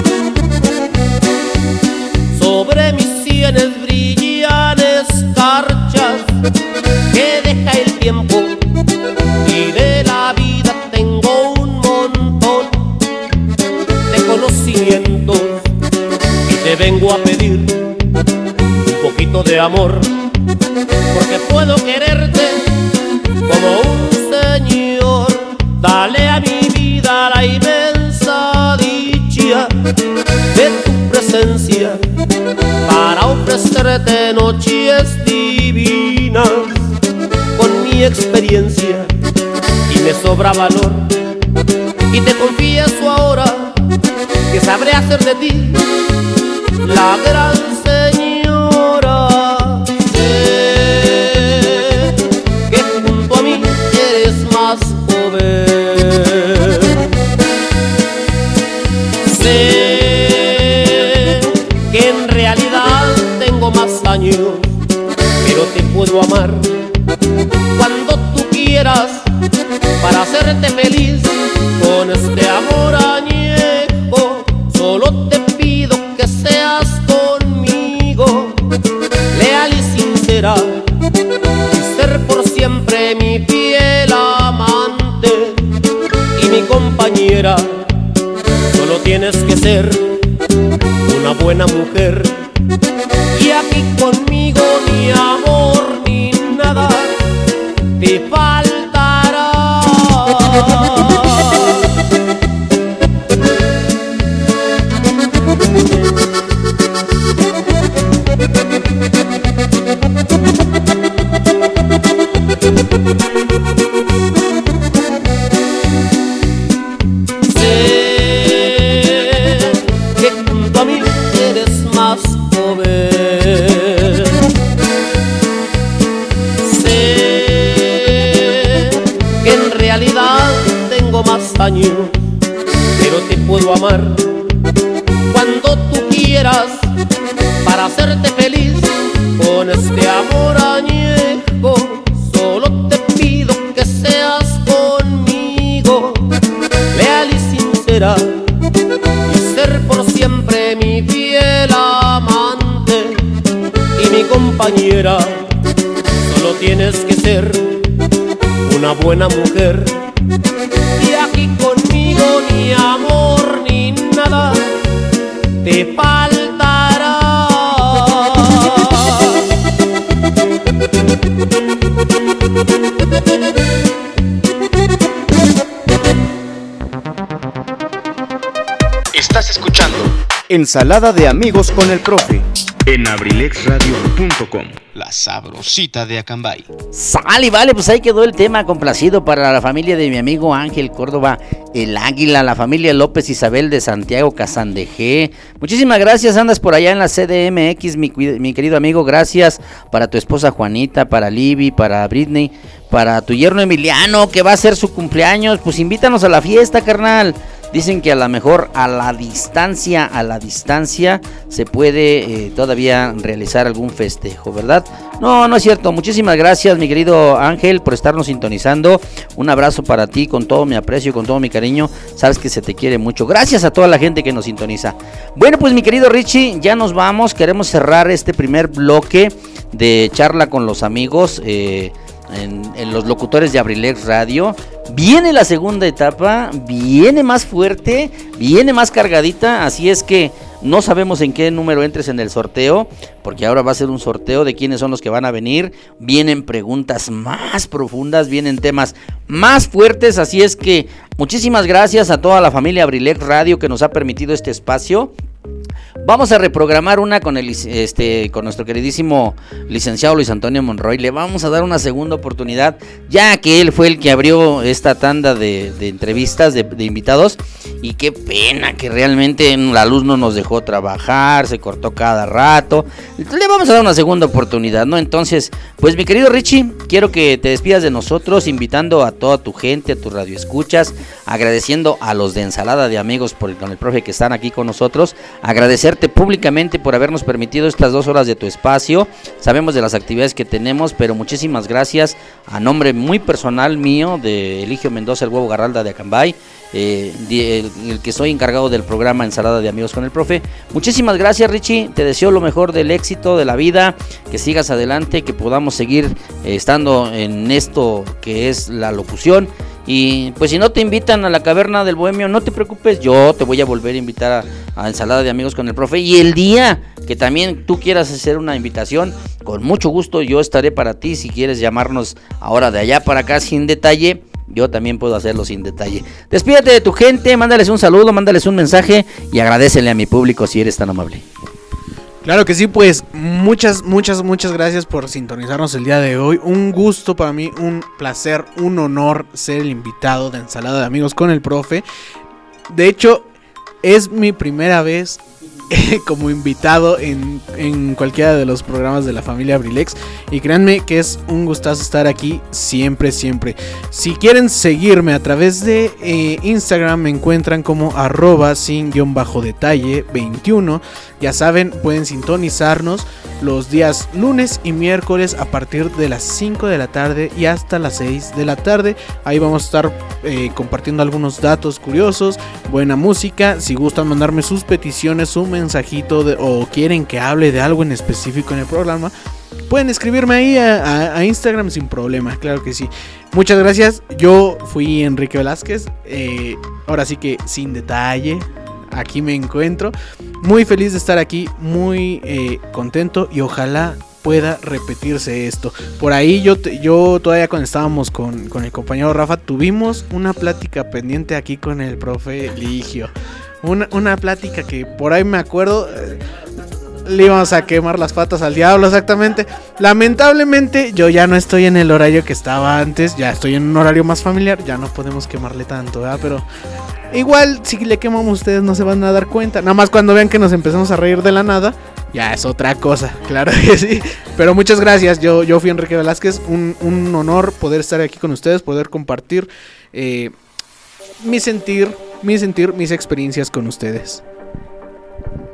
que deja el tiempo y de la vida tengo un montón de conocimientos y te vengo a pedir un poquito de amor porque puedo quererte como un señor. Dale a mi vida la inmensa dicha de tu presencia para ofrecerte experiencia y me sobra valor. Y te confieso ahora que sabré hacer de ti la gran señora. Sé que junto a mí eres más joven sé que en realidad tengo más años pero te puedo amar para hacerte feliz con este amor añejo. Solo te pido que seas conmigo, leal y sincera, y ser por siempre mi fiel amante y mi compañera. Solo tienes que ser una buena mujer y aquí conmigo pero te puedo amar cuando tú quieras para hacerte feliz con este amor añejo. Solo te pido que seas conmigo, leal y sincera, y ser por siempre mi fiel amante y mi compañera. Solo tienes que ser una buena mujer. Ensalada de amigos con el profe. En abrilexradio.com, la sabrosita de Acambay. Sale, vale, pues ahí quedó el tema complacido para la familia de mi amigo Ángel Córdoba, el Águila, la familia López Isabel de Santiago Casandejé. Muchísimas gracias, andas por allá en la CDMX, mi, mi querido amigo, gracias para tu esposa Juanita, para Libby, para Britney, para tu yerno Emiliano, que va a ser su cumpleaños, pues invítanos a la fiesta, carnal. Dicen que a lo mejor a la distancia, a la distancia, se puede eh, todavía realizar algún festejo, ¿verdad? No, no es cierto. Muchísimas gracias, mi querido Ángel, por estarnos sintonizando. Un abrazo para ti con todo mi aprecio, con todo mi cariño. Sabes que se te quiere mucho. Gracias a toda la gente que nos sintoniza. Bueno, pues mi querido Richie, ya nos vamos. Queremos cerrar este primer bloque de charla con los amigos. eh, en, los locutores de Abrilex Radio. Viene la segunda etapa, viene más fuerte, viene más cargadita, así es que no sabemos en qué número entres en el sorteo, porque ahora va a ser un sorteo de quiénes son los que van a venir. Vienen preguntas más profundas, vienen temas más fuertes, así es que muchísimas gracias a toda la familia Abrilex Radio que nos ha permitido este espacio. Vamos a reprogramar una con el este con nuestro queridísimo licenciado Luis Antonio Monroy. Le vamos a dar una segunda oportunidad, ya que él fue el que abrió esta tanda de, entrevistas de, invitados. Y qué pena que realmente la luz no nos dejó trabajar, se cortó cada rato. Le vamos a dar una segunda oportunidad, ¿no? Entonces, pues mi querido Richie, quiero que te despidas de nosotros, invitando a toda tu gente, a tus radioescuchas, agradeciendo a los de Ensalada de Amigos por con el profe que están aquí con nosotros, agradecerte públicamente por habernos permitido estas dos horas de tu espacio. Sabemos de las actividades que tenemos, pero muchísimas gracias a nombre muy personal mío de Eligio Mendoza, el huevo Garralda de Acambay. eh, el que soy encargado del programa Ensalada de Amigos con el Profe. Muchísimas gracias Richie, te deseo lo mejor del éxito de la vida, que sigas adelante, que podamos seguir eh, estando en esto que es la locución. Y pues si no te invitan a la caverna del bohemio, no te preocupes, yo te voy a volver a invitar a, ensalada de amigos con el profe. Y el día que también tú quieras hacer una invitación, con mucho gusto yo estaré para ti. Si quieres llamarnos ahora de allá para acá sin detalle, yo también puedo hacerlo sin detalle. Despídete de tu gente, mándales un saludo, mándales un mensaje y agradecele a mi público si eres tan amable. Claro que sí, pues muchas, muchas, muchas gracias por sintonizarnos el día de hoy. Un gusto para mí, un placer, un honor ser el invitado de Ensalada de Amigos con el Profe. De hecho, es mi primera vez como invitado en, en cualquiera de los programas de la familia Abrilex. Y créanme que es un gustazo estar aquí siempre, siempre. Si quieren seguirme a través de eh, Instagram, me encuentran como sin guion bajo detalle 21. Ya saben, pueden sintonizarnos los días lunes y miércoles a partir de las 5 de la tarde y hasta las 6 de la tarde. Ahí vamos a estar eh, compartiendo algunos datos curiosos, buena música. Si gustan mandarme sus peticiones, un mensajito de- o quieren que hable de algo en específico en el programa, pueden escribirme ahí a, Instagram sin problema, claro que sí. Muchas gracias. Yo fui Enrique Velázquez. eh, ahora sí que sin detalle. Aquí me encuentro. Muy feliz de estar aquí. Muy eh, contento. Y ojalá pueda repetirse esto. Por ahí yo, yo todavía cuando estábamos con, con el compañero Rafa. Tuvimos una plática pendiente aquí con el profe Ligio. Una, una plática que por ahí me acuerdo. eh, le íbamos a quemar las patas al diablo, exactamente. Lamentablemente, yo ya no estoy en el horario que estaba antes. Ya estoy en un horario más familiar. Ya no podemos quemarle tanto, ¿verdad? Pero igual, si le quemamos, ustedes no se van a dar cuenta. Nada más cuando vean que nos empezamos a reír de la nada. Ya es otra cosa, claro que sí. Pero muchas gracias. Yo, yo fui Enrique Velázquez. Un, un honor poder estar aquí con ustedes, poder compartir eh, mi sentir, mi sentir, mis experiencias con ustedes.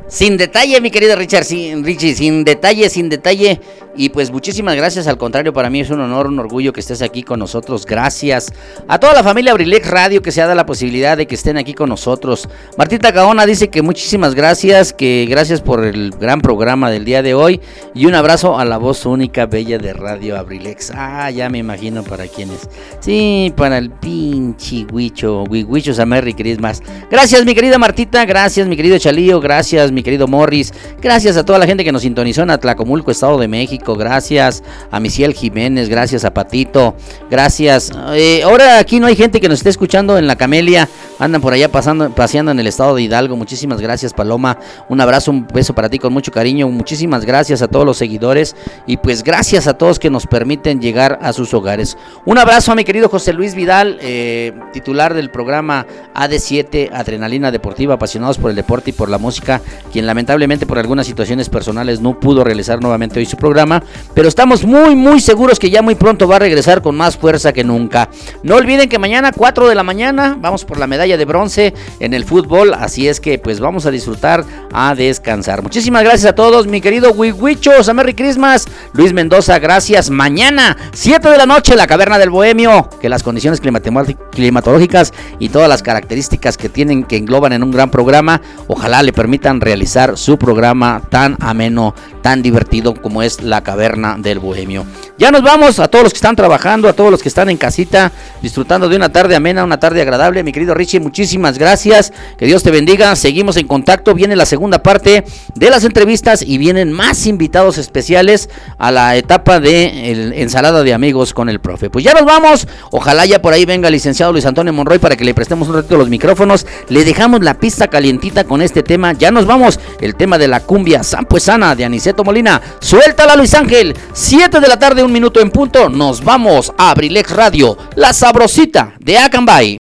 Sin detalle, mi querido Richard, sin, Richie, sin detalle, sin detalle. Y pues muchísimas gracias, al contrario, para mí es un honor, un orgullo que estés aquí con nosotros. Gracias a toda la familia Abrilex Radio que se ha dado la posibilidad de que estén aquí con nosotros. Martita Gaona dice que muchísimas gracias, que gracias por el gran programa del día de hoy. Y un abrazo a la voz única, bella de Radio Abrilex. Ah, ya me imagino para quiénes. Sí, para el pinche Huicho, Huichos a Merry Christmas. Gracias, mi querida Martita, gracias, mi querido Chalío, gracias, mi querido Morris, gracias a toda la gente que nos sintonizó en Atlacomulco, Estado de México, gracias a Misiel Jiménez, gracias a Patito, gracias. Eh, ahora aquí no hay gente que nos esté escuchando en la Camelia, andan por allá paseando en el estado de Hidalgo. Muchísimas gracias, Paloma. Un abrazo, un beso para ti con mucho cariño. Muchísimas gracias a todos los seguidores y pues gracias a todos que nos permiten llegar a sus hogares. Un abrazo a mi querido José Luis Vidal, eh, titular del programa AD7 Adrenalina Deportiva, apasionados por el deporte y por la música, quien lamentablemente por algunas situaciones personales no pudo realizar nuevamente hoy su programa, pero estamos muy muy seguros que ya muy pronto va a regresar con más fuerza que nunca. No olviden que mañana 4 de la mañana vamos por la medalla de bronce en el fútbol, así es que pues vamos a disfrutar, a descansar. Muchísimas gracias a todos, mi querido Wiwichos, a Merry Christmas, Luis Mendoza, gracias. Mañana 7 de la noche la caverna del Bohemio, que las condiciones climatológicas y todas las características que tienen que engloban en un gran programa, ojalá le permitan realizar su programa tan ameno, tan divertido como es la caverna del Bohemio. Ya nos vamos a todos los que están trabajando, a todos los que están en casita, disfrutando de una tarde amena, una tarde agradable. Mi querido Richie, muchísimas gracias. Que Dios te bendiga. Seguimos en contacto. Viene la segunda parte de las entrevistas y vienen más invitados especiales a la etapa de el- ensalada de amigos con el profe. Pues ya nos vamos. Ojalá ya por ahí venga el licenciado Luis Antonio Monroy para que le prestemos un ratito los micrófonos. Le dejamos la pista calientita con este tema. Ya nos vamos. El tema de la cumbia Sampuesana de Aniceto Molina. Suéltala Luis Ángel. 7 de la tarde, un minuto en punto. Nos vamos a Abrilex Radio, la sabrosita de Acambay.